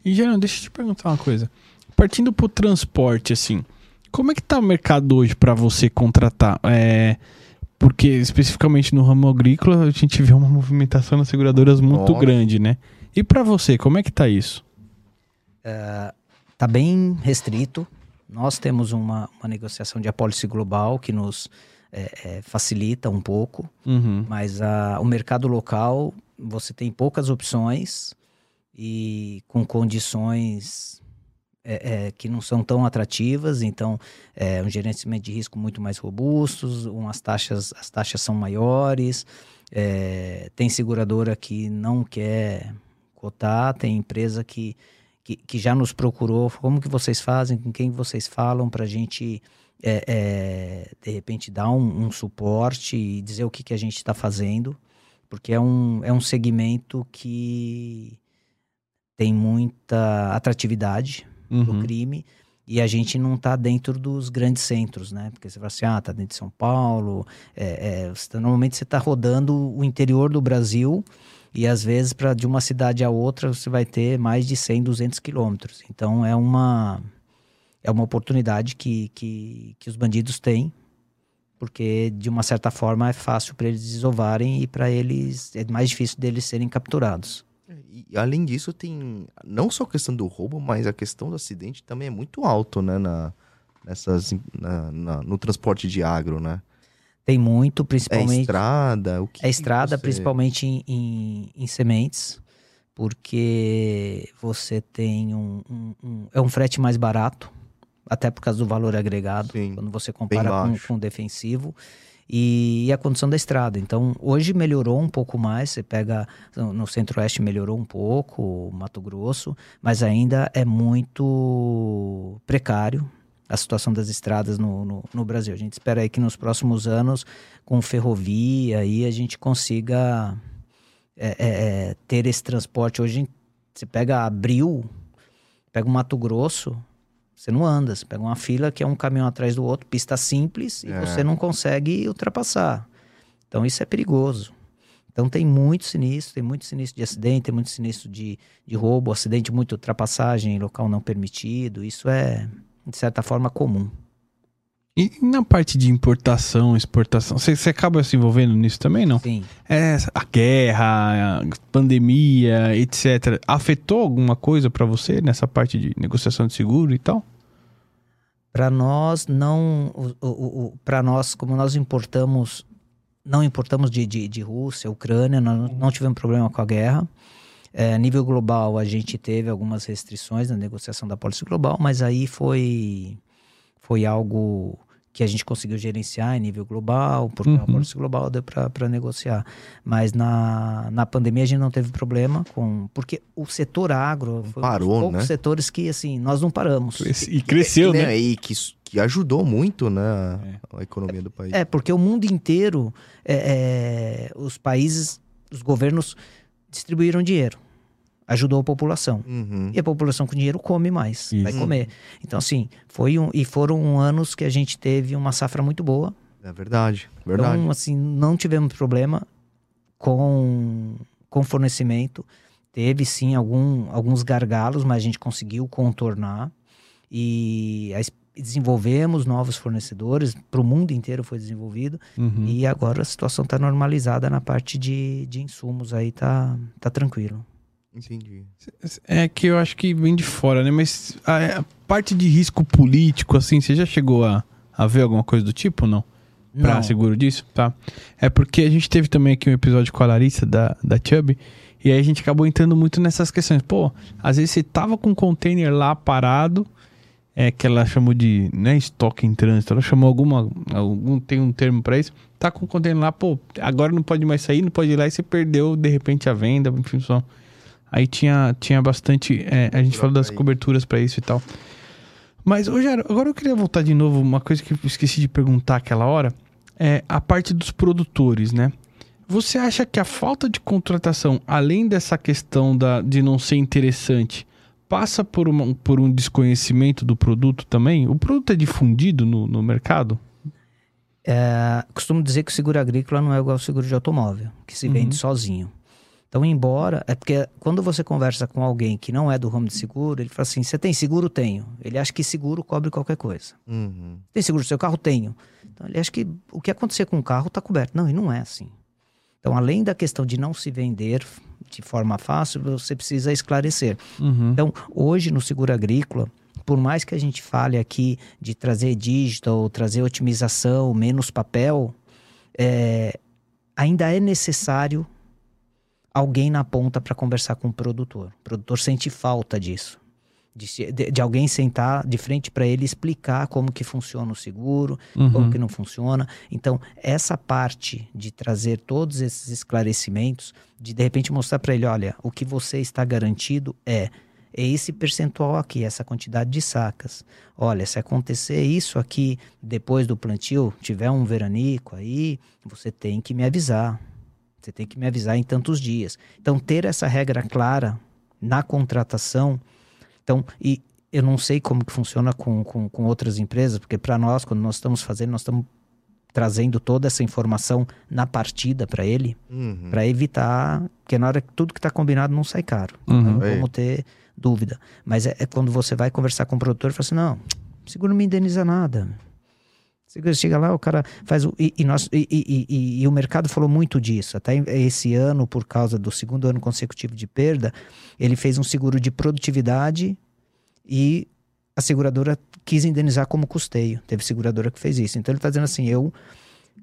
E Geraldo, deixa eu te perguntar uma coisa. Partindo para o transporte, assim, como é que tá o mercado hoje para você contratar? É, porque, especificamente no ramo agrícola, a gente vê uma movimentação nas seguradoras muito Nossa. grande, né? E para você, como é que tá isso? Uh, tá bem restrito. Nós temos uma, uma negociação de apólice global que nos é, é, facilita um pouco, uhum. mas a, o mercado local você tem poucas opções e com condições é, é, que não são tão atrativas, então é um gerenciamento de risco muito mais robustos, umas taxas, as taxas são maiores, é, tem seguradora que não quer cotar, tem empresa que, que, que, já nos procurou, como que vocês fazem, com quem vocês falam para a gente é, é, de repente dar um, um, suporte e dizer o que, que a gente está fazendo, porque é um, é um segmento que tem muita atratividade, uhum. do crime e a gente não está dentro dos grandes centros, né? Porque você fala assim, ah, tá dentro de São Paulo. É, é, você tá, normalmente você está rodando o interior do Brasil e às vezes para de uma cidade a outra você vai ter mais de 100, 200 quilômetros. Então é uma é uma oportunidade que, que, que os bandidos têm, porque de uma certa forma é fácil para eles desovarem e para eles é mais difícil deles serem capturados. E além disso, tem não só a questão do roubo, mas a questão do acidente também é muito alto, né? Na, nessas, na, na no transporte de agro, né? Tem muito, principalmente. É estrada? O que é estrada, você... principalmente em, em, em, sementes, porque você tem um, um, um, É um frete mais barato, até por causa do valor agregado, Sim, quando você compara com, com o defensivo e a condição da estrada. Então, hoje melhorou um pouco mais. Você pega no Centro-Oeste, melhorou um pouco, Mato Grosso, mas ainda é muito precário a situação das estradas no, no, no, Brasil. A gente espera aí que nos próximos anos, com ferrovia, aí a gente consiga é, é, é ter esse transporte. Hoje, você pega Abril, pega o Mato Grosso, você não anda, você pega uma fila que é um caminhão atrás do outro, pista simples, e é. você não consegue ultrapassar. Então isso é perigoso. Então tem muito sinistro, tem muito sinistro de acidente, tem muito sinistro de, de roubo, acidente, muita ultrapassagem em local não permitido. Isso é, de certa forma, comum. E na parte de importação, exportação, você, acaba se envolvendo nisso também, não? Sim. É, a guerra, a pandemia, etc. Afetou alguma coisa para você nessa parte de negociação de seguro e tal? Para nós, não. Para nós, como nós importamos. Não importamos de, de, de Rússia, Ucrânia, nós não tivemos problema com a guerra. É, nível global, a gente teve algumas restrições na negociação da pólice global, mas aí foi, foi algo que a gente conseguiu gerenciar em nível global, porque uhum. a pólice global deu para negociar. Mas na, na pandemia a gente não teve problema com. Porque o setor agro foi Parou, um dos poucos né? setores que, assim, nós não paramos. E cresceu, e, né? E que, que ajudou muito, né? A economia do país. É, porque o mundo inteiro, é, é, os países, os governos distribuíram dinheiro ajudou a população. Uhum. E a população com dinheiro come mais, Isso. vai comer. Então, assim, foi um. E foram anos que a gente teve uma safra muito boa. É verdade, verdade. Então, assim, não tivemos problema com, com fornecimento. Teve sim algum, alguns gargalos, mas a gente conseguiu contornar. E a, desenvolvemos novos fornecedores, para o mundo inteiro foi desenvolvido. Uhum. E agora a situação está normalizada na parte de, de insumos, aí tá, tá tranquilo. Entendi. É que eu acho que vem de fora, né? Mas a, a parte de risco político, assim, você já chegou a, a ver alguma coisa do tipo ou não? Pra não. seguro disso? Tá. É porque a gente teve também aqui um episódio com a Larissa da, da Chubb, e aí a gente acabou entrando muito nessas questões. Pô, às vezes você tava com um container lá parado, é que ela chamou de, não é estoque em trânsito, ela chamou alguma, algum, tem um termo para isso, tá com o container lá, pô, agora não pode mais sair, não pode ir lá e você perdeu de repente a venda, enfim, só Aí tinha, tinha bastante. É, a gente falou das coberturas para isso e tal. Mas hoje, agora eu queria voltar de novo. Uma coisa que eu esqueci de perguntar aquela hora é a parte dos produtores, né? Você acha que a falta de contratação, além dessa questão da, de não ser interessante, passa por, uma, por um desconhecimento do produto também? O produto é difundido no, no mercado? É, costumo dizer que o seguro agrícola não é igual ao seguro de automóvel, que se vende uhum. sozinho. Então, embora. É porque quando você conversa com alguém que não é do ramo de seguro, ele fala assim: você tem seguro? Tenho. Ele acha que seguro cobre qualquer coisa. Uhum. Tem seguro do seu carro? Tenho. Então, ele acha que o que acontecer com o carro está coberto. Não, e não é assim. Então, além da questão de não se vender de forma fácil, você precisa esclarecer. Uhum. Então, hoje no seguro agrícola, por mais que a gente fale aqui de trazer digital, trazer otimização, menos papel, é, ainda é necessário alguém na ponta para conversar com o produtor. O produtor sente falta disso. De, de, de alguém sentar de frente para ele explicar como que funciona o seguro, uhum. como que não funciona. Então, essa parte de trazer todos esses esclarecimentos, de de repente mostrar para ele, olha, o que você está garantido é é esse percentual aqui, essa quantidade de sacas. Olha, se acontecer isso aqui depois do plantio, tiver um veranico aí, você tem que me avisar. Você tem que me avisar em tantos dias. Então, ter essa regra clara na contratação. Então, e eu não sei como que funciona com, com, com outras empresas, porque para nós, quando nós estamos fazendo, nós estamos trazendo toda essa informação na partida para ele, uhum. para evitar, porque na hora que tudo que está combinado não sai caro. Uhum. Não vamos ter dúvida. Mas é, é, quando você vai conversar com o produtor e fala assim: não, seguro não me indeniza nada. Você chega lá, o cara faz o. E, e, nós, e, e, e, o mercado falou muito disso. Até esse ano, por causa do segundo ano consecutivo de perda, ele fez um seguro de produtividade e a seguradora quis indenizar como custeio. Teve seguradora que fez isso. Então ele está dizendo assim: eu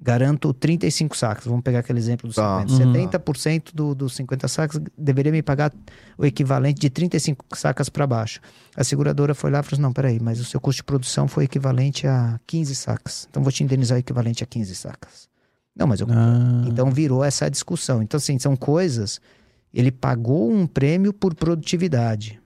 garanto 35 sacos. Vamos pegar aquele exemplo dos tá. 50. Uhum. 70% do, dos 50 sacos deveria me pagar o equivalente de 35 sacas para baixo. A seguradora foi lá e falou assim, não, peraí, mas o seu custo de produção foi equivalente a 15 sacas. Então vou te indenizar o equivalente a 15 sacas. Não, mas eu... Ah. Então virou essa discussão. Então, assim, são coisas... Ele pagou um prêmio por produtividade.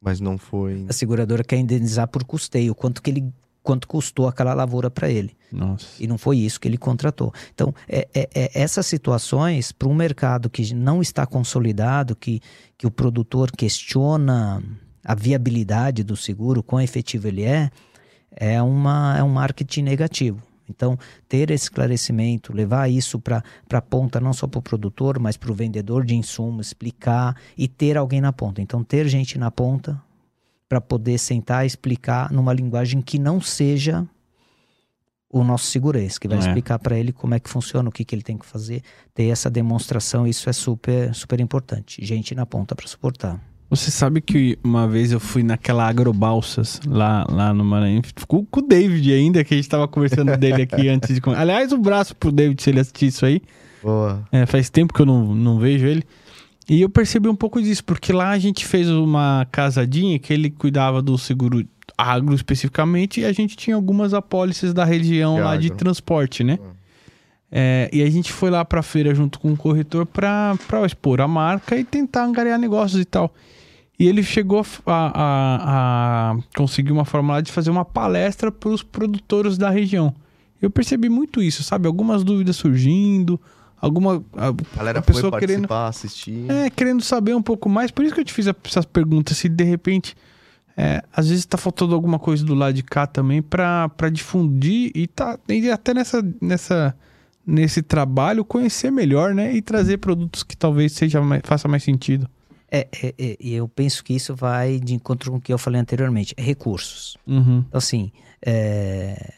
Mas não foi... A seguradora quer indenizar por custeio. Quanto que ele quanto custou aquela lavoura para ele. Nossa. E não foi isso que ele contratou. Então, é, é, é essas situações, para um mercado que não está consolidado, que, que o produtor questiona a viabilidade do seguro, quão efetivo ele é, é, uma, é um marketing negativo. Então, ter esse esclarecimento, levar isso para a ponta, não só para o produtor, mas para o vendedor de insumo, explicar e ter alguém na ponta. Então, ter gente na ponta para poder sentar e explicar numa linguagem que não seja o nosso segurança, que vai é. explicar para ele como é que funciona, o que, que ele tem que fazer, ter essa demonstração, isso é super, super importante. Gente na ponta para suportar. Você sabe que uma vez eu fui naquela Agrobalsas lá, lá no Maranhão, ficou com o David ainda, que a gente tava conversando dele aqui antes de. Aliás, um braço pro David se ele assistir isso aí. Boa. É, faz tempo que eu não, não vejo ele. E eu percebi um pouco disso, porque lá a gente fez uma casadinha que ele cuidava do seguro agro especificamente e a gente tinha algumas apólices da região lá de transporte, né? Uhum. É, e a gente foi lá pra feira junto com o corretor pra, pra expor a marca e tentar angariar negócios e tal. E ele chegou a, a, a conseguir uma forma lá de fazer uma palestra para os produtores da região. Eu percebi muito isso, sabe? Algumas dúvidas surgindo, alguma a, galera a pessoa querendo assistir. É, querendo saber um pouco mais. Por isso que eu te fiz essas perguntas, se de repente é, às vezes está faltando alguma coisa do lado de cá também para difundir e tá e até nessa nessa nesse trabalho conhecer melhor, né? E trazer produtos que talvez seja mais, faça mais sentido. É, é, é, eu penso que isso vai de encontro com o que eu falei anteriormente, recursos. Uhum. Então, assim, é,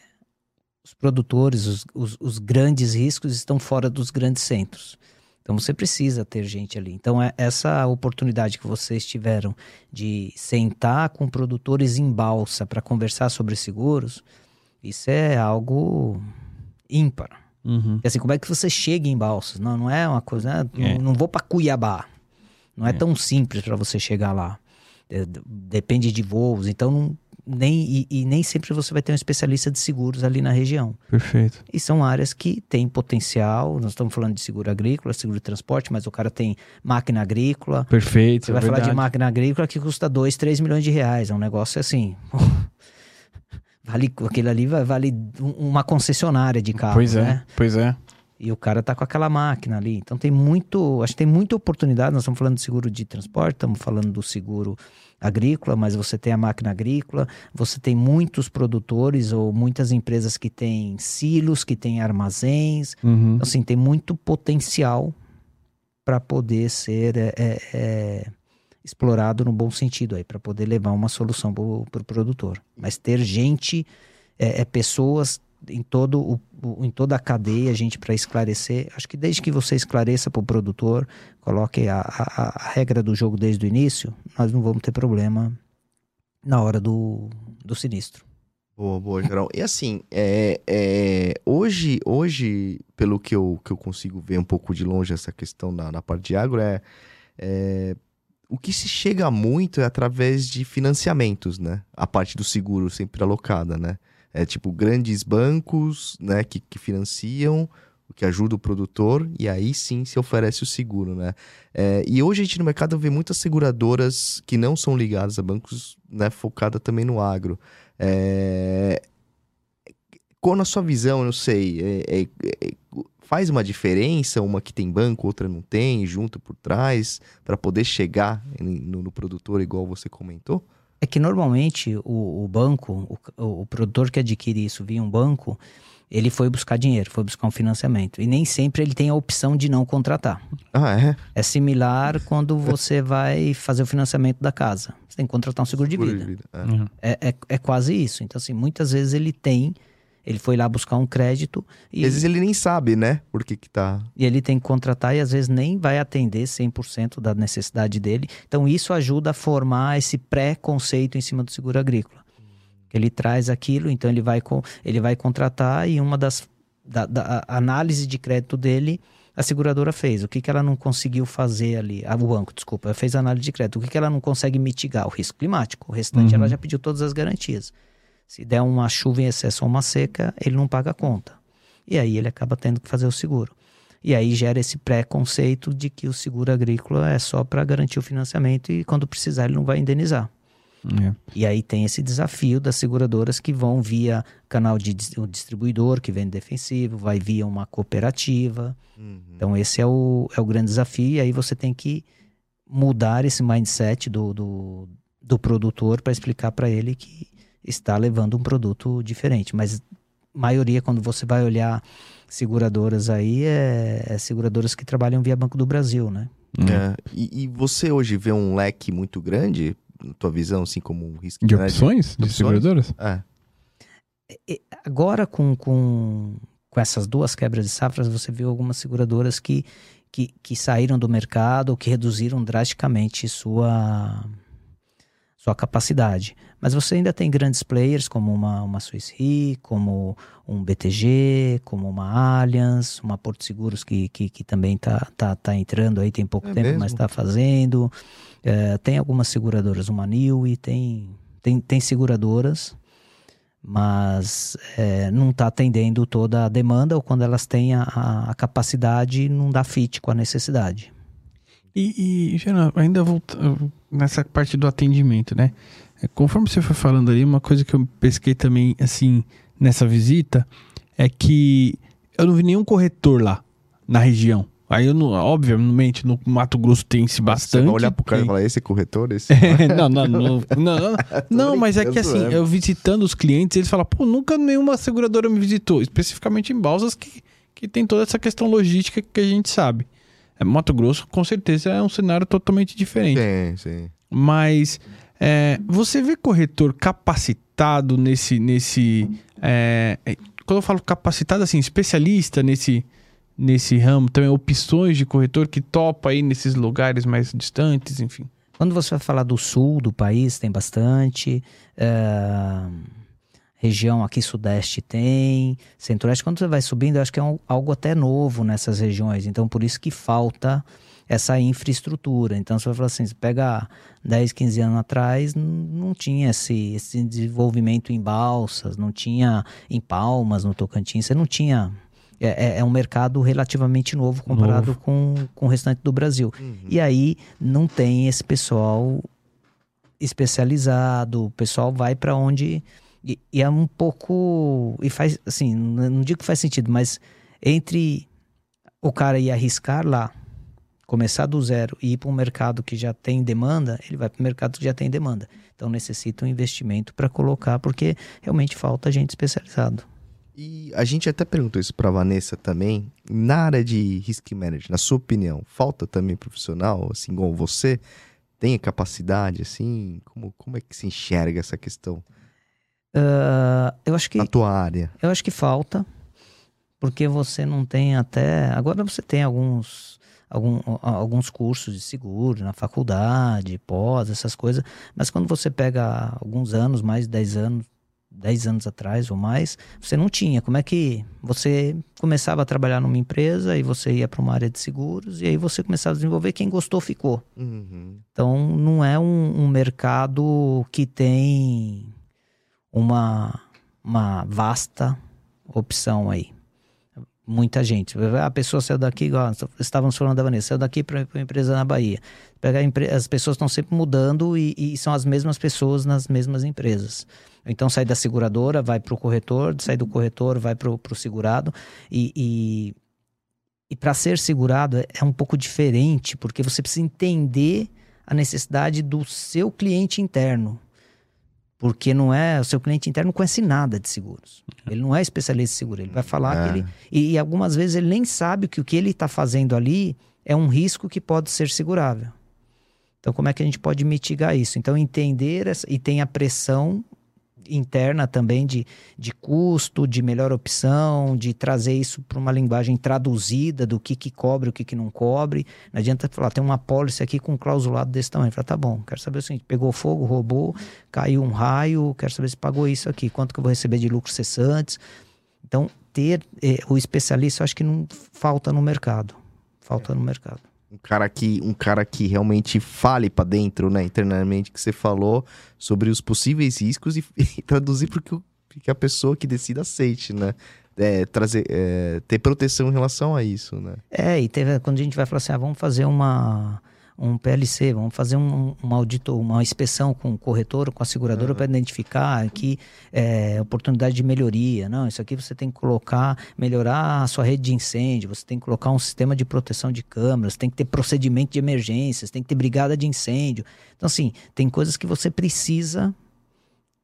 os produtores, os, os, os, grandes riscos estão fora dos grandes centros. Então, você precisa ter gente ali. Então, é essa oportunidade que vocês tiveram de sentar com produtores em balsa para conversar sobre seguros, isso é algo ímpar. Uhum. Assim, como é que você chega em balsas? Não, não é uma coisa. Né? É. Não, não vou para Cuiabá. Não é, é. tão simples para você chegar lá. Depende de voos, então nem, e, e, nem sempre você vai ter um especialista de seguros ali na região. Perfeito. E são áreas que têm potencial. Nós estamos falando de seguro agrícola, seguro de transporte, mas o cara tem máquina agrícola. Perfeito. Você vai é falar de máquina agrícola que custa 2, 3 milhões de reais. É um negócio assim. vale, aquele ali vale uma concessionária de carro. Pois é, né? pois é. E o cara tá com aquela máquina ali. Então tem muito, acho que tem muita oportunidade. Nós estamos falando de seguro de transporte, estamos falando do seguro agrícola, mas você tem a máquina agrícola, você tem muitos produtores ou muitas empresas que têm silos, que têm armazéns. Uhum. Então, assim, tem muito potencial para poder ser é, é, é, explorado no bom sentido aí, para poder levar uma solução para o pro produtor. Mas ter gente, é, é pessoas em todo o em toda a cadeia, gente, para esclarecer. Acho que desde que você esclareça para o produtor, coloque a, a, a, regra do jogo desde o início, nós não vamos ter problema na hora do, do sinistro. Boa, boa, Gerão. E assim, é, é, hoje, hoje, pelo que eu, que eu consigo ver um pouco de longe essa questão na, na parte de agro, é, é o que se chega muito é através de financiamentos, né? A parte do seguro sempre alocada, né? É tipo grandes bancos, né, que, que financiam, que ajuda o produtor, e aí sim se oferece o seguro, né? É, e hoje a gente no mercado vê muitas seguradoras que não são ligadas a bancos, né, focada também no agro. É... Qual na sua visão, eu não sei, é, é, é faz uma diferença uma que tem banco, outra não tem, junto por trás, para poder chegar no, no produtor igual você comentou? É que normalmente o, o banco, o, o, produtor que adquire isso via um banco, ele foi buscar dinheiro, foi buscar um financiamento. E nem sempre ele tem a opção de não contratar. Ah, é? É similar quando você vai fazer o financiamento da casa. Você tem que contratar um seguro de vida. Seguro de vida. É. Uhum. É, é, é quase isso. Então, assim, muitas vezes ele tem ele foi lá buscar um crédito e. Às vezes ele nem sabe, né? Por que, que tá. E ele tem que contratar e às vezes nem vai atender 100% da necessidade dele. Então isso ajuda a formar esse pré-conceito em cima do seguro agrícola. Ele traz aquilo, então ele vai, ele vai contratar e uma das. Da, da análise de crédito dele a seguradora fez? O que, que ela não conseguiu fazer ali? Ah, o banco, desculpa, fez a análise de crédito. O que, que ela não consegue mitigar? O risco climático. O restante uhum. ela já pediu todas as garantias. Se der uma chuva em excesso ou uma seca, ele não paga a conta. E aí ele acaba tendo que fazer o seguro. E aí gera esse preconceito de que o seguro agrícola é só para garantir o financiamento e quando precisar ele não vai indenizar. É. E aí tem esse desafio das seguradoras que vão via canal de distribuidor que vende defensivo, vai via uma cooperativa. Uhum. Então esse é o, é o grande desafio e aí você tem que mudar esse mindset do, do, do produtor para explicar para ele que está levando um produto diferente. Mas maioria, quando você vai olhar seguradoras aí, é, é seguradoras que trabalham via Banco do Brasil, né? É. E, e, você hoje vê um leque muito grande, na tua visão, assim como um risco de opções de, de seguradoras? É. Agora com, com, com essas duas quebras de safras, você viu algumas seguradoras que que, que saíram do mercado ou que reduziram drasticamente sua, sua capacidade. Mas você ainda tem grandes players como uma, uma Swiss Re, como um BTG, como uma Allianz, uma Porto Seguros que, que, que também está tá, tá entrando aí, tem pouco é tempo, mesmo? mas está fazendo. É, tem algumas seguradoras, uma Niue, tem, tem, tem seguradoras, mas é, não está atendendo toda a demanda, ou quando elas têm a, a capacidade, não dá fit com a necessidade. E, e ainda voltando nessa parte do atendimento, né? É, conforme você foi falando ali, uma coisa que eu pesquei também, assim, nessa visita, é que eu não vi nenhum corretor lá, na região. Aí eu não, obviamente, no Mato Grosso tem-se bastante. Você vai olhar pro cara e falar, esse é corretor? Esse não, não, não, não, não, não mas é que assim, eu visitando os clientes, eles falam, pô, nunca nenhuma seguradora me visitou, especificamente em Balsas, que, que tem toda essa questão logística que a gente sabe. É, Mato Grosso, com certeza, é um cenário totalmente diferente. Sim, sim. Mas é, você vê corretor capacitado nesse. nesse é, quando eu falo capacitado, assim, especialista nesse nesse ramo, também opções de corretor que topa aí nesses lugares mais distantes, enfim? Quando você vai falar do sul do país, tem bastante. É, região aqui sudeste tem, centro-oeste. Quando você vai subindo, eu acho que é um, algo até novo nessas regiões. Então, por isso que falta essa infraestrutura. Então, você vai falar assim, você pega 10, 15 anos atrás, não tinha esse, esse desenvolvimento em balsas, não tinha em palmas, no Tocantins, você não tinha é, é, é, um mercado relativamente novo comparado novo. Com, com o restante do Brasil. Uhum. E aí não tem esse pessoal especializado, o pessoal vai para onde. E, e, é um pouco. E faz. Assim, não digo que faz sentido, mas entre o cara ir arriscar lá, começar do zero e ir para um mercado que já tem demanda, ele vai para o mercado que já tem demanda. Então necessita um investimento para colocar, porque realmente falta gente especializado. E a gente até perguntou isso para Vanessa também. Na área de risk management, na sua opinião, falta também profissional, assim como você? Tem capacidade, assim? Como, como é que se enxerga essa questão? Uh, eu acho que. Na tua área. Eu acho que falta, porque você não tem até. Agora você tem alguns. Algum, alguns cursos de seguro na faculdade, pós, essas coisas, mas quando você pega alguns anos, mais de 10 anos, 10 anos atrás ou mais, você não tinha. Como é que você começava a trabalhar numa empresa e você ia para uma área de seguros e aí você começava a desenvolver, quem gostou ficou. Uhum. Então não é um, um, mercado que tem uma, uma vasta opção aí. Muita gente. A pessoa saiu daqui, igual, estávamos falando da Vanessa, saiu daqui para uma empresa na Bahia. As pessoas estão sempre mudando e, e são as mesmas pessoas nas mesmas empresas. Então sai da seguradora, vai para o corretor, sai do corretor, vai para o segurado. E, e, e para ser segurado é, é um pouco diferente, porque você precisa entender a necessidade do seu cliente interno. Porque não é. O seu cliente interno não conhece nada de seguros. Ele não é especialista em seguro. Ele vai falar é. que ele. E, e, algumas vezes ele nem sabe que o que ele está fazendo ali é um risco que pode ser segurável. Então, como é que a gente pode mitigar isso? Então, entender essa, e tem a pressão interna também de, de custo, de melhor opção, de trazer isso para uma linguagem traduzida do que, que cobre, o que, que não cobre. Não adianta falar, tem uma pólice aqui com um clausulado desse tamanho. Fala, tá bom, quero saber o seguinte: pegou fogo, roubou, caiu um raio, quero saber se pagou isso aqui, quanto que eu vou receber de lucros cessantes. Então, ter eh, o especialista, eu acho que não falta no mercado. Falta no mercado um cara que um cara que realmente fale para dentro, né, internamente que você falou sobre os possíveis riscos e, e traduzir para que a pessoa que decida aceite, né? É, trazer, é, ter proteção em relação a isso, né? É, e teve, quando a gente vai falar assim, ah, vamos fazer uma um PLC, vamos fazer um, um audito, uma inspeção com o corretor, com a seguradora uhum. para identificar aqui é, oportunidade de melhoria. Não, isso aqui você tem que colocar, melhorar a sua rede de incêndio, você tem que colocar um sistema de proteção de câmeras, tem que ter procedimento de emergências, tem que ter brigada de incêndio. Então, assim, tem coisas que você precisa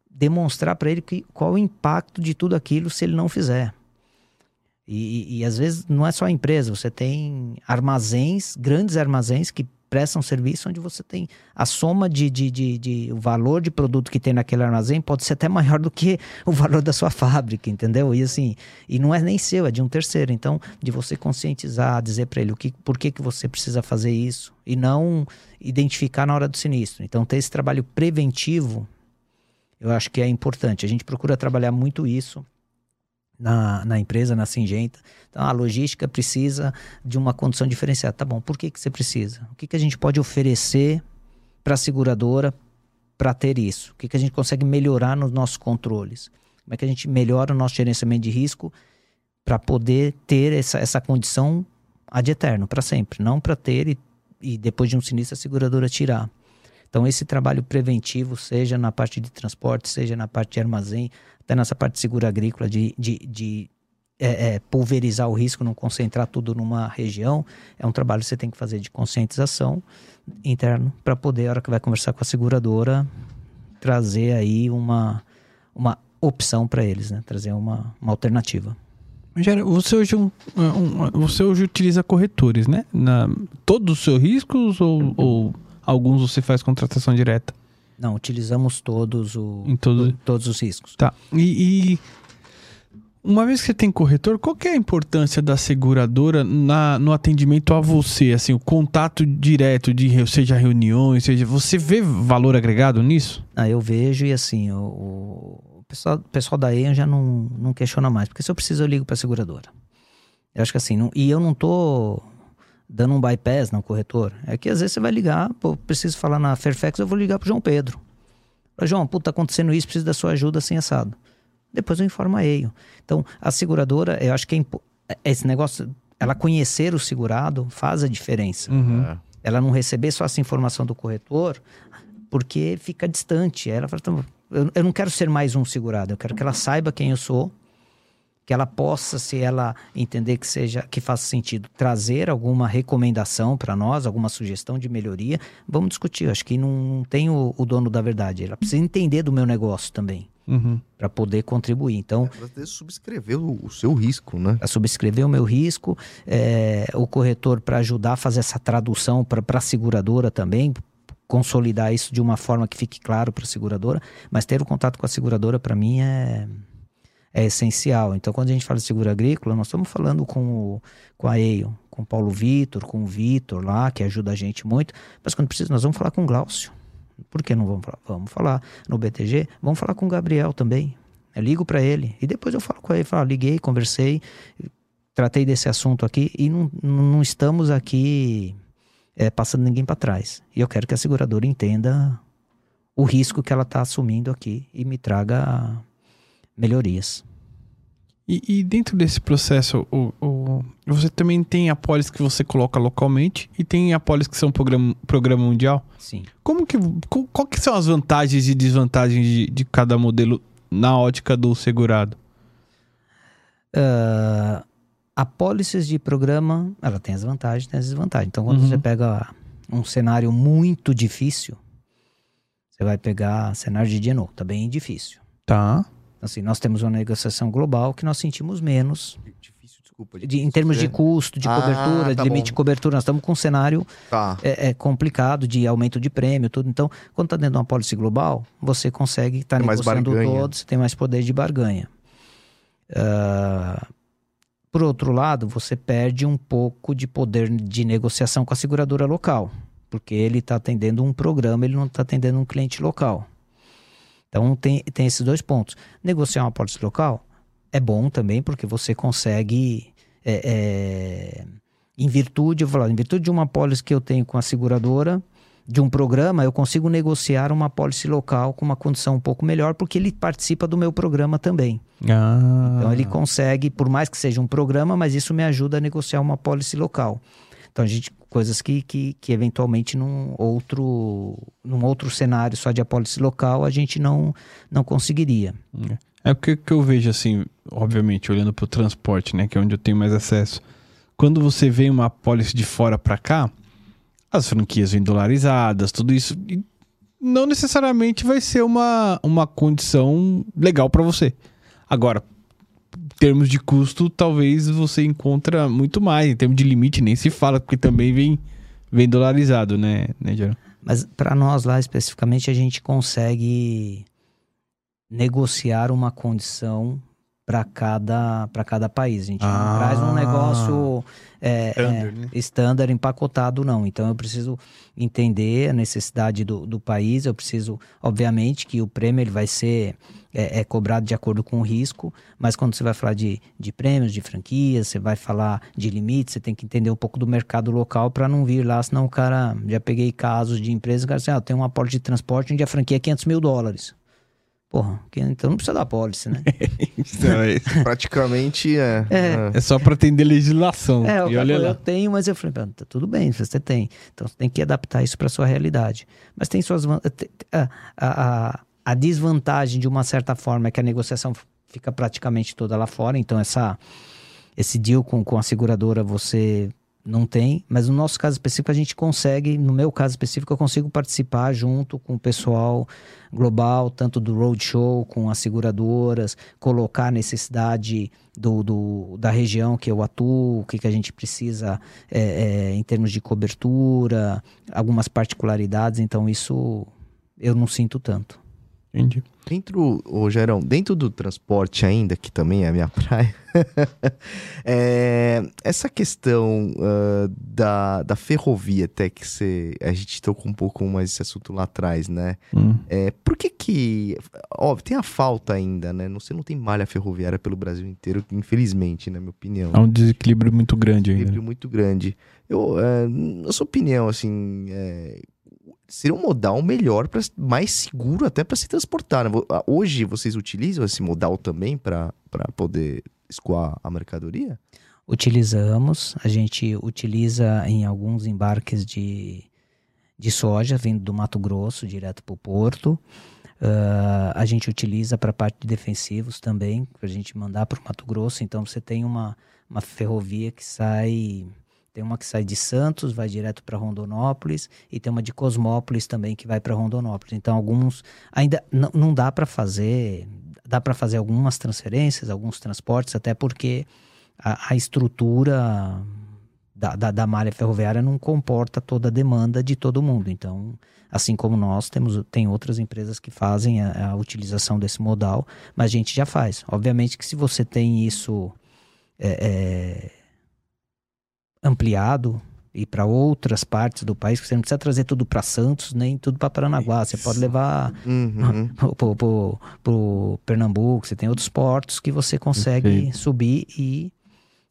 demonstrar para ele que, qual o impacto de tudo aquilo se ele não fizer. E, e, e, às vezes não é só a empresa, você tem armazéns, grandes armazéns que presta um serviço onde você tem a soma de, de, de, de, o valor de produto que tem naquele armazém pode ser até maior do que o valor da sua fábrica, entendeu? E assim, e não é nem seu, é de um terceiro. Então, de você conscientizar, dizer para ele o que, por que, que você precisa fazer isso e não identificar na hora do sinistro. Então, ter esse trabalho preventivo, eu acho que é importante. A gente procura trabalhar muito isso na, na empresa, na Singenta. Então, a logística precisa de uma condição diferenciada. Tá bom, por que, que você precisa? O que, que a gente pode oferecer para a seguradora para ter isso? O que, que a gente consegue melhorar nos nossos controles? Como é que a gente melhora o nosso gerenciamento de risco para poder ter essa, essa condição ad eterno, para sempre? Não para ter e, e depois de um sinistro a seguradora tirar. Então, esse trabalho preventivo, seja na parte de transporte, seja na parte de armazém, até nessa parte de seguro agrícola, de, de, de é, é, pulverizar o risco, não concentrar tudo numa região, é um trabalho que você tem que fazer de conscientização interno para poder, a hora que vai conversar com a seguradora, trazer aí uma, uma opção para eles, né? trazer uma, uma alternativa. Você hoje, um, um, você hoje utiliza corretores, né? Na, todos os seus riscos ou, ou alguns você faz contratação direta? Não, utilizamos todos, o, em todo... todos os riscos. Tá. E, e, uma vez que você tem corretor, qual que é a importância da seguradora na, no atendimento a você? Assim, o contato direto de seja reuniões, seja você vê valor agregado nisso? Ah, eu vejo e assim, o, o pessoal, o pessoal da EIA já não, não questiona mais, porque se eu preciso eu ligo para a seguradora. Eu acho que assim, não, e eu não tô dando um bypass no corretor. É que às vezes você vai ligar, pô, preciso falar na Fairfax, eu vou ligar pro João Pedro. Fala, João, puta, tá acontecendo isso, preciso da sua ajuda assim assado. Depois eu informo a EIO. Então, a seguradora, eu acho que é é, esse negócio, ela conhecer o segurado faz a diferença. Uhum. É. Ela não receber só essa informação do corretor, porque fica distante. Ela fala, eu não quero ser mais um segurado, eu quero que ela saiba quem eu sou, que ela possa, se ela entender que seja que faça sentido, trazer alguma recomendação para nós, alguma sugestão de melhoria, vamos discutir. Acho que não tem o, o, dono da verdade. Ela precisa entender do meu negócio também. Uhum. Para poder contribuir. Então. É, subscrever o, o, seu risco, né? Para subscrever o meu risco, é, o corretor para ajudar a fazer essa tradução para a seguradora também, consolidar isso de uma forma que fique claro para a seguradora, mas ter o contato com a seguradora para mim é é essencial. Então, quando a gente fala de seguro agrícola, nós estamos falando com, o, com a EIO, com o Paulo Vitor, com o Vitor lá, que ajuda a gente muito, mas quando precisa, nós vamos falar com o Glaucio. Por que não vamos falar? Vamos falar no BTG, vamos falar com o Gabriel também. Eu ligo para ele e depois eu falo com ele, falo, liguei, conversei, tratei desse assunto aqui e não, não estamos aqui é, passando ninguém para trás. E eu quero que a seguradora entenda o risco que ela está assumindo aqui e me traga melhorias. E, e, dentro desse processo, o, o, você também tem apólices que você coloca localmente e tem apólices que são programa, programa mundial? Sim. Como que, qual, que são as vantagens e desvantagens de, de cada modelo na ótica do segurado? Uh, apólices de programa, ela tem as vantagens e as desvantagens. Então, quando uhum. você pega um cenário muito difícil, você vai pegar cenário de Genoa, tá bem difícil. Tá. Assim, nós temos uma negociação global que nós sentimos menos. Difícil, desculpa. De, em termos de custo, de ah, cobertura, tá de limite bom. de cobertura, nós estamos com um cenário tá. é, é, complicado de aumento de prêmio, tudo. Então, quando está dentro de uma policy global, você consegue estar tá negociando todo, você tem mais poder de barganha. Uh, por outro lado, você perde um pouco de poder de negociação com a seguradora local, porque ele está atendendo um programa, ele não está atendendo um cliente local. Então tem, tem esses dois pontos. Negociar uma pólice local é bom também, porque você consegue. É, é, em virtude, eu vou falar, em virtude de uma pólice que eu tenho com a seguradora, de um programa, eu consigo negociar uma pólice local com uma condição um pouco melhor, porque ele participa do meu programa também. Ah. Então ele consegue, por mais que seja um programa, mas isso me ajuda a negociar uma pólice local. Então a gente coisas que, que, que eventualmente num outro num outro cenário só de apólice local a gente não não conseguiria. É o que, que eu vejo assim, obviamente olhando para o transporte, né, que é onde eu tenho mais acesso. Quando você vê uma apólice de fora para cá, as franquias vêm dolarizadas, tudo isso não necessariamente vai ser uma, uma condição legal para você. Agora, termos de custo, talvez você encontra muito mais. Em termos de limite, nem se fala, porque também vem Vem dolarizado, né, né Geraldo? Mas para nós lá especificamente, a gente consegue negociar uma condição para cada, cada país. A gente ah, não traz um negócio é, standard, é, né? standard, empacotado, não. Então eu preciso entender a necessidade do, do país, eu preciso, obviamente, que o prêmio ele vai ser é, é, cobrado de acordo com o risco, mas quando você vai falar de, de prêmios, de franquias, você vai falar de limites, você tem que entender um pouco do mercado local para não vir lá, senão o cara, já peguei casos de empresas, o cara assim, ah, tem um aporte de transporte onde a franquia é 500 mil dólares. Porra, então não precisa da pólice, né? então, é praticamente é, é. É. é só para atender legislação. É, e olha lá. eu tenho, mas eu falei, tá tudo bem, você tem. Então você tem que adaptar isso para sua realidade. Mas tem suas. A, a, a desvantagem, de uma certa forma, é que a negociação fica praticamente toda lá fora. Então, essa, esse deal com, com a seguradora você não tem, mas no nosso caso específico a gente consegue, no meu caso específico, eu consigo participar junto com o pessoal global, tanto do roadshow, com as seguradoras, colocar a necessidade do, do, da região que eu atuo, o que, que a gente precisa é, é, em termos de cobertura, algumas particularidades, então isso eu não sinto tanto. Entendi. Dentro, ô Gerão, dentro do transporte ainda, que também é a minha praia, é, essa questão uh, da, da ferrovia, até que você, a gente tocou um pouco mais esse assunto lá atrás, né? Hum. É, por que que, óbvio, tem a falta ainda, né? Você não tem malha ferroviária pelo Brasil inteiro, infelizmente, na minha opinião. Há um desequilíbrio muito grande ainda. Um desequilíbrio muito grande. Eu, uh, na sua opinião, assim, é, seria um modal melhor, pra, mais seguro até para se transportar. Né? Hoje vocês utilizam esse modal também para poder escoar a mercadoria? Utilizamos, a gente utiliza em alguns embarques de, de soja vindo do Mato Grosso direto para o porto. Uh, a gente utiliza para parte de defensivos também, para a gente mandar para o Mato Grosso. Então você tem uma, uma ferrovia que sai tem uma que sai de Santos, vai direto para Rondonópolis, e tem uma de Cosmópolis também que vai para Rondonópolis. Então, alguns ainda não dá para fazer, dá para fazer algumas transferências, alguns transportes, até porque a, a estrutura da, da, da, malha ferroviária não comporta toda a demanda de todo mundo. Então, assim como nós, temos, tem outras empresas que fazem a, a utilização desse modal, mas a gente já faz. Obviamente que se você tem isso. É, é, ampliado e para outras partes do país, você não precisa trazer tudo para Santos, nem tudo para Paranaguá. Você pode levar uhum. para o Pernambuco, você tem outros portos que você consegue Perfeito. subir e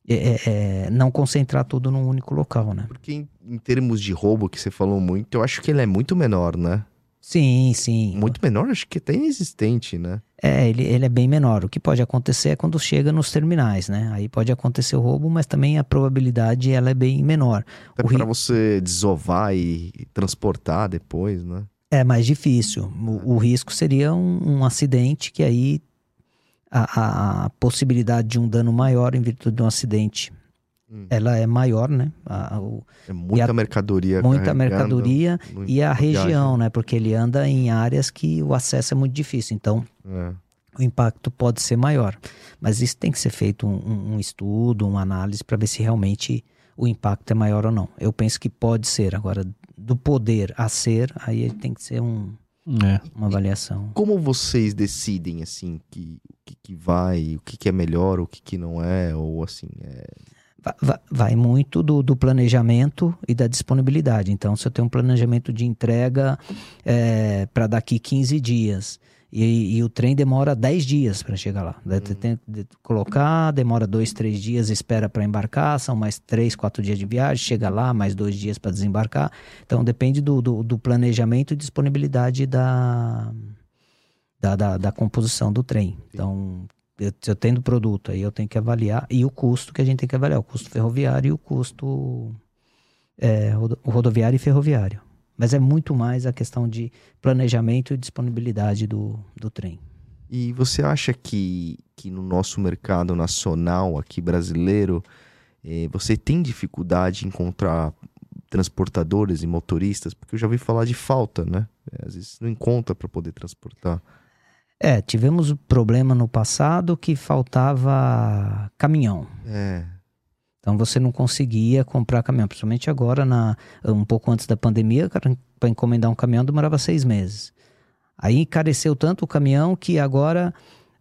é, é, é, não concentrar tudo num único local, né? Porque em, em, termos de roubo, que você falou muito, eu acho que ele é muito menor, né? Sim, sim. Muito menor, acho que até inexistente, né? É, ele, ele é bem menor. O que pode acontecer é quando chega nos terminais, né? Aí pode acontecer o roubo, mas também a probabilidade ela é bem menor. É para você desovar e transportar depois, né? É mais difícil. O, o risco seria um, um, acidente que aí a, a, a possibilidade de um dano maior em virtude de um acidente Hum. ela é maior, né? A, o, é muita a, mercadoria. Muita mercadoria e a região, né? Porque ele anda em áreas que o acesso é muito difícil. Então, é. o impacto pode ser maior. Mas isso tem que ser feito um, um estudo, uma análise para ver se realmente o impacto é maior ou não. Eu penso que pode ser. Agora, do poder a ser, aí tem que ser um, é. uma avaliação. Como vocês decidem, assim, que, o que, que vai, o que, que é melhor, o que, que não é, ou assim... É vai muito do, do, planejamento e da disponibilidade. Então, se eu tenho um planejamento de entrega é, para daqui 15 dias e, e, o trem demora 10 dias para chegar lá, uhum. tem que colocar, demora 2, 3 dias, espera para embarcar, são mais 3, 4 dias de viagem, chega lá, mais 2 dias para desembarcar. Então, depende do, do, do, planejamento e disponibilidade da, da, da, da composição do trem. Então, eu, eu tendo produto, aí eu tenho que avaliar, e o custo que a gente tem que avaliar, o custo ferroviário e o custo é, rodoviário e ferroviário. Mas é muito mais a questão de planejamento e disponibilidade do, do trem. E você acha que, que no nosso mercado nacional, aqui brasileiro, eh, você tem dificuldade em encontrar transportadores e motoristas? Porque eu já ouvi falar de falta, né? Às vezes não encontra para poder transportar. É, tivemos problema no passado que faltava caminhão. É. Então você não conseguia comprar caminhão, principalmente agora, na, um pouco antes da pandemia, para encomendar um caminhão demorava seis meses. Aí encareceu tanto o caminhão que agora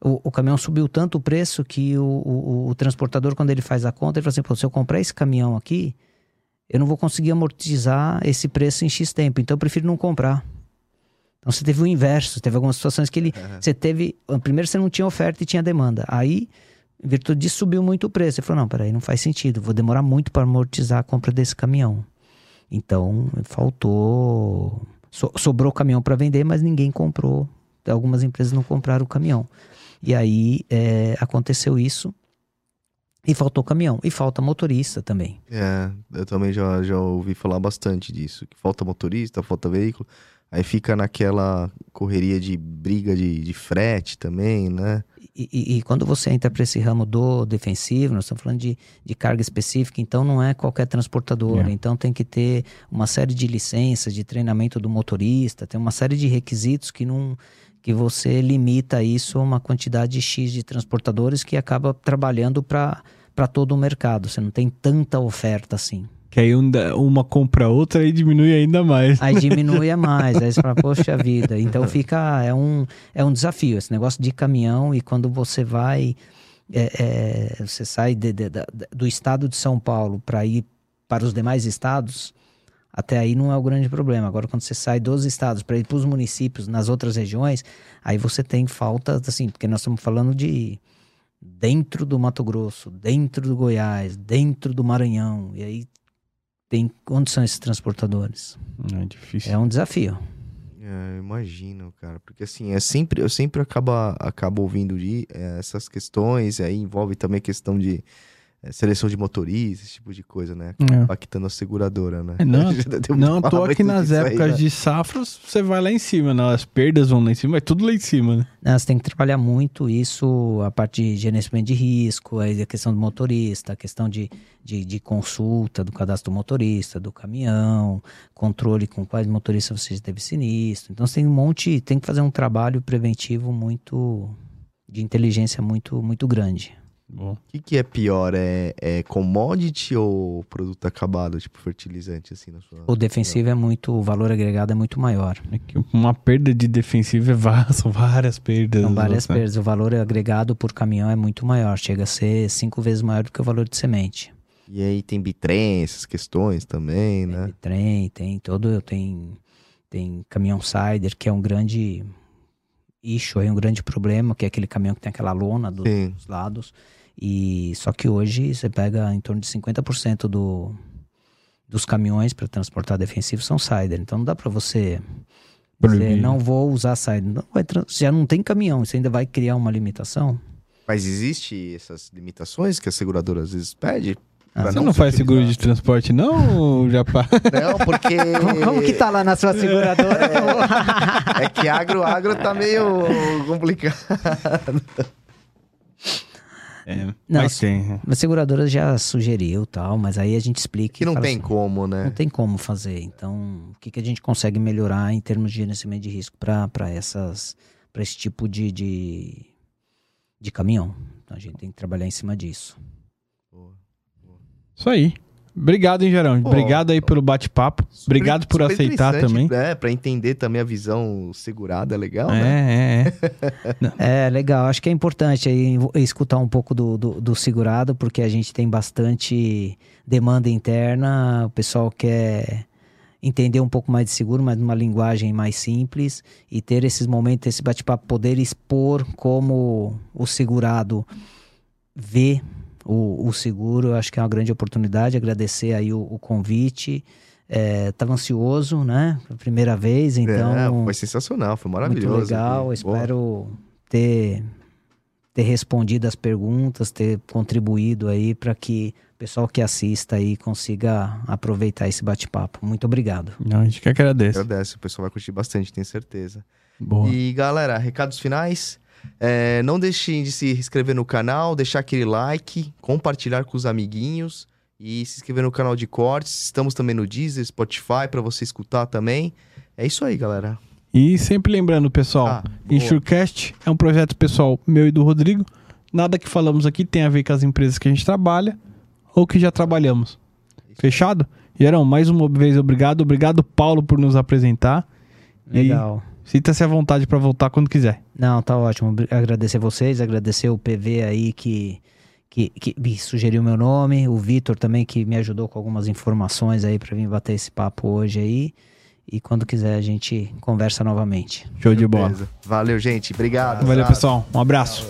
o, o caminhão subiu tanto o preço que o, o, o, transportador, quando ele faz a conta, ele fala assim: se eu comprar esse caminhão aqui, eu não vou conseguir amortizar esse preço em X tempo, então eu prefiro não comprar. Então você teve o inverso, teve algumas situações que ele. Uhum. Você teve. Primeiro você não tinha oferta e tinha demanda. Aí em virtude disso, subiu muito o preço. Ele falou: não, peraí, não faz sentido, vou demorar muito para amortizar a compra desse caminhão. Então, faltou. So, sobrou caminhão para vender, mas ninguém comprou. Algumas empresas não compraram o caminhão. E aí é, aconteceu isso. E faltou caminhão. E falta motorista também. É, eu também já, já ouvi falar bastante disso. Que falta motorista, falta veículo. Aí fica naquela correria de briga de, de frete também, né? E, e, quando você entra para esse ramo do defensivo, nós estamos falando de, de carga específica, então não é qualquer transportador. É. Então tem que ter uma série de licenças, de treinamento do motorista, tem uma série de requisitos que não que você limita isso a uma quantidade X de transportadores que acaba trabalhando para todo o mercado. Você não tem tanta oferta assim. Que aí uma compra outra e diminui ainda mais. Aí diminui mais. Aí você fala, poxa vida. Então fica. É um, é um desafio esse negócio de caminhão. E quando você vai. É, é, você sai de, de, de, do estado de São Paulo para ir para os demais estados, até aí não é o grande problema. Agora, quando você sai dos estados para ir para os municípios, nas outras regiões, aí você tem falta, assim, porque nós estamos falando de dentro do Mato Grosso, dentro do Goiás, dentro do Maranhão. E aí tem onde são esses transportadores? É difícil. É um desafio. É, imagino, cara, porque assim, é sempre, eu sempre acabo, acabo ouvindo de é, essas questões, aí envolve também a questão de seleção de motoristas, esse tipo de coisa, né? É. Impactando a seguradora, né? É, não, não tô aqui nas épocas aí, né? de safras, você vai lá em cima, né? as perdas vão lá em cima, é tudo lá em cima, né? Não, você tem que trabalhar muito isso, a parte de gerenciamento de risco, a questão do motorista, a questão de, de, de consulta do cadastro do motorista, do caminhão, controle com quais motoristas você teve sinistro. Então você tem um monte, tem que fazer um trabalho preventivo muito de inteligência muito muito grande. O que, que é pior? É, é commodity ou produto acabado, tipo fertilizante, assim, na sua. O defensivo é muito. O valor agregado é muito maior. É uma perda de defensivo é são várias perdas. São várias né? perdas. O valor agregado por caminhão é muito maior. Chega a ser cinco vezes maior do que o valor de semente. E aí tem bitrem, essas questões também, tem né? Bitrem, tem todo. Tem, tem caminhão Sider, que é um grande issue, um grande problema, que é aquele caminhão que tem aquela lona dos, dos lados. E só que hoje você pega em torno de 50% do, dos caminhões para transportar defensivo são Sider. Então não dá para você você não vou usar Sider. Não vai, já não tem caminhão, você ainda vai criar uma limitação? Mas existe essas limitações que a seguradora às vezes pede? Ah, você não, não faz seguro de transporte, não, Japá? Não, porque. Como, como, que tá lá na sua seguradora? É, é que agro, agro tá meio complicado. É, não, mas tem. Né? A seguradora já sugeriu tal, mas aí a gente explica. Que não tem assim, como, né? Não tem como fazer. Então, o que, que a gente consegue melhorar em termos de gerenciamento de risco para essas para esse tipo de, de, de caminhão? Então a gente tem que trabalhar em cima disso. Isso aí. Obrigado, hein, Gerão? Pô, Obrigado aí pelo bate-papo. Obrigado por aceitar também. É, para entender também a visão segurada, é legal, é, né? É, é. é, legal. Acho que é importante aí escutar um pouco do, do, do, segurado, porque a gente tem bastante demanda interna, o pessoal quer entender um pouco mais de seguro, mas numa linguagem mais simples e ter esses momentos, esse bate-papo, poder expor como o segurado vê o, o seguro, acho que é uma grande oportunidade. Agradecer aí o, o convite. Estava é, ansioso, né? Primeira vez, é, então. É, foi sensacional, foi maravilhoso. Muito legal, espero ter, ter respondido as perguntas, ter contribuído aí para que o pessoal que assista aí consiga aproveitar esse bate-papo. Muito obrigado. Não, a gente que agradece. Agradece, o pessoal vai curtir bastante, tenho certeza. Boa. E galera, recados finais. É, não deixem de se inscrever no canal, deixar aquele like, compartilhar com os amiguinhos e se inscrever no canal de cortes. Estamos também no Deezer, Spotify para você escutar também. É isso aí, galera. E sempre lembrando, pessoal, ah, Insurecast é um projeto pessoal meu e do Rodrigo. Nada que falamos aqui tem a ver com as empresas que a gente trabalha. ou que já trabalhamos. Fechado? Gerão, mais uma vez obrigado. Obrigado, Paulo, por nos apresentar. Legal. Sinta-se à vontade para voltar quando quiser. Não, tá ótimo. Agradecer vocês, agradecer o PV aí que, que, que me sugeriu meu nome, o Vitor também que me ajudou com algumas informações aí para vir bater esse papo hoje aí. E quando quiser a gente conversa novamente. Show de bola. Valeu, gente. Obrigado. Valeu, pessoal. Um abraço.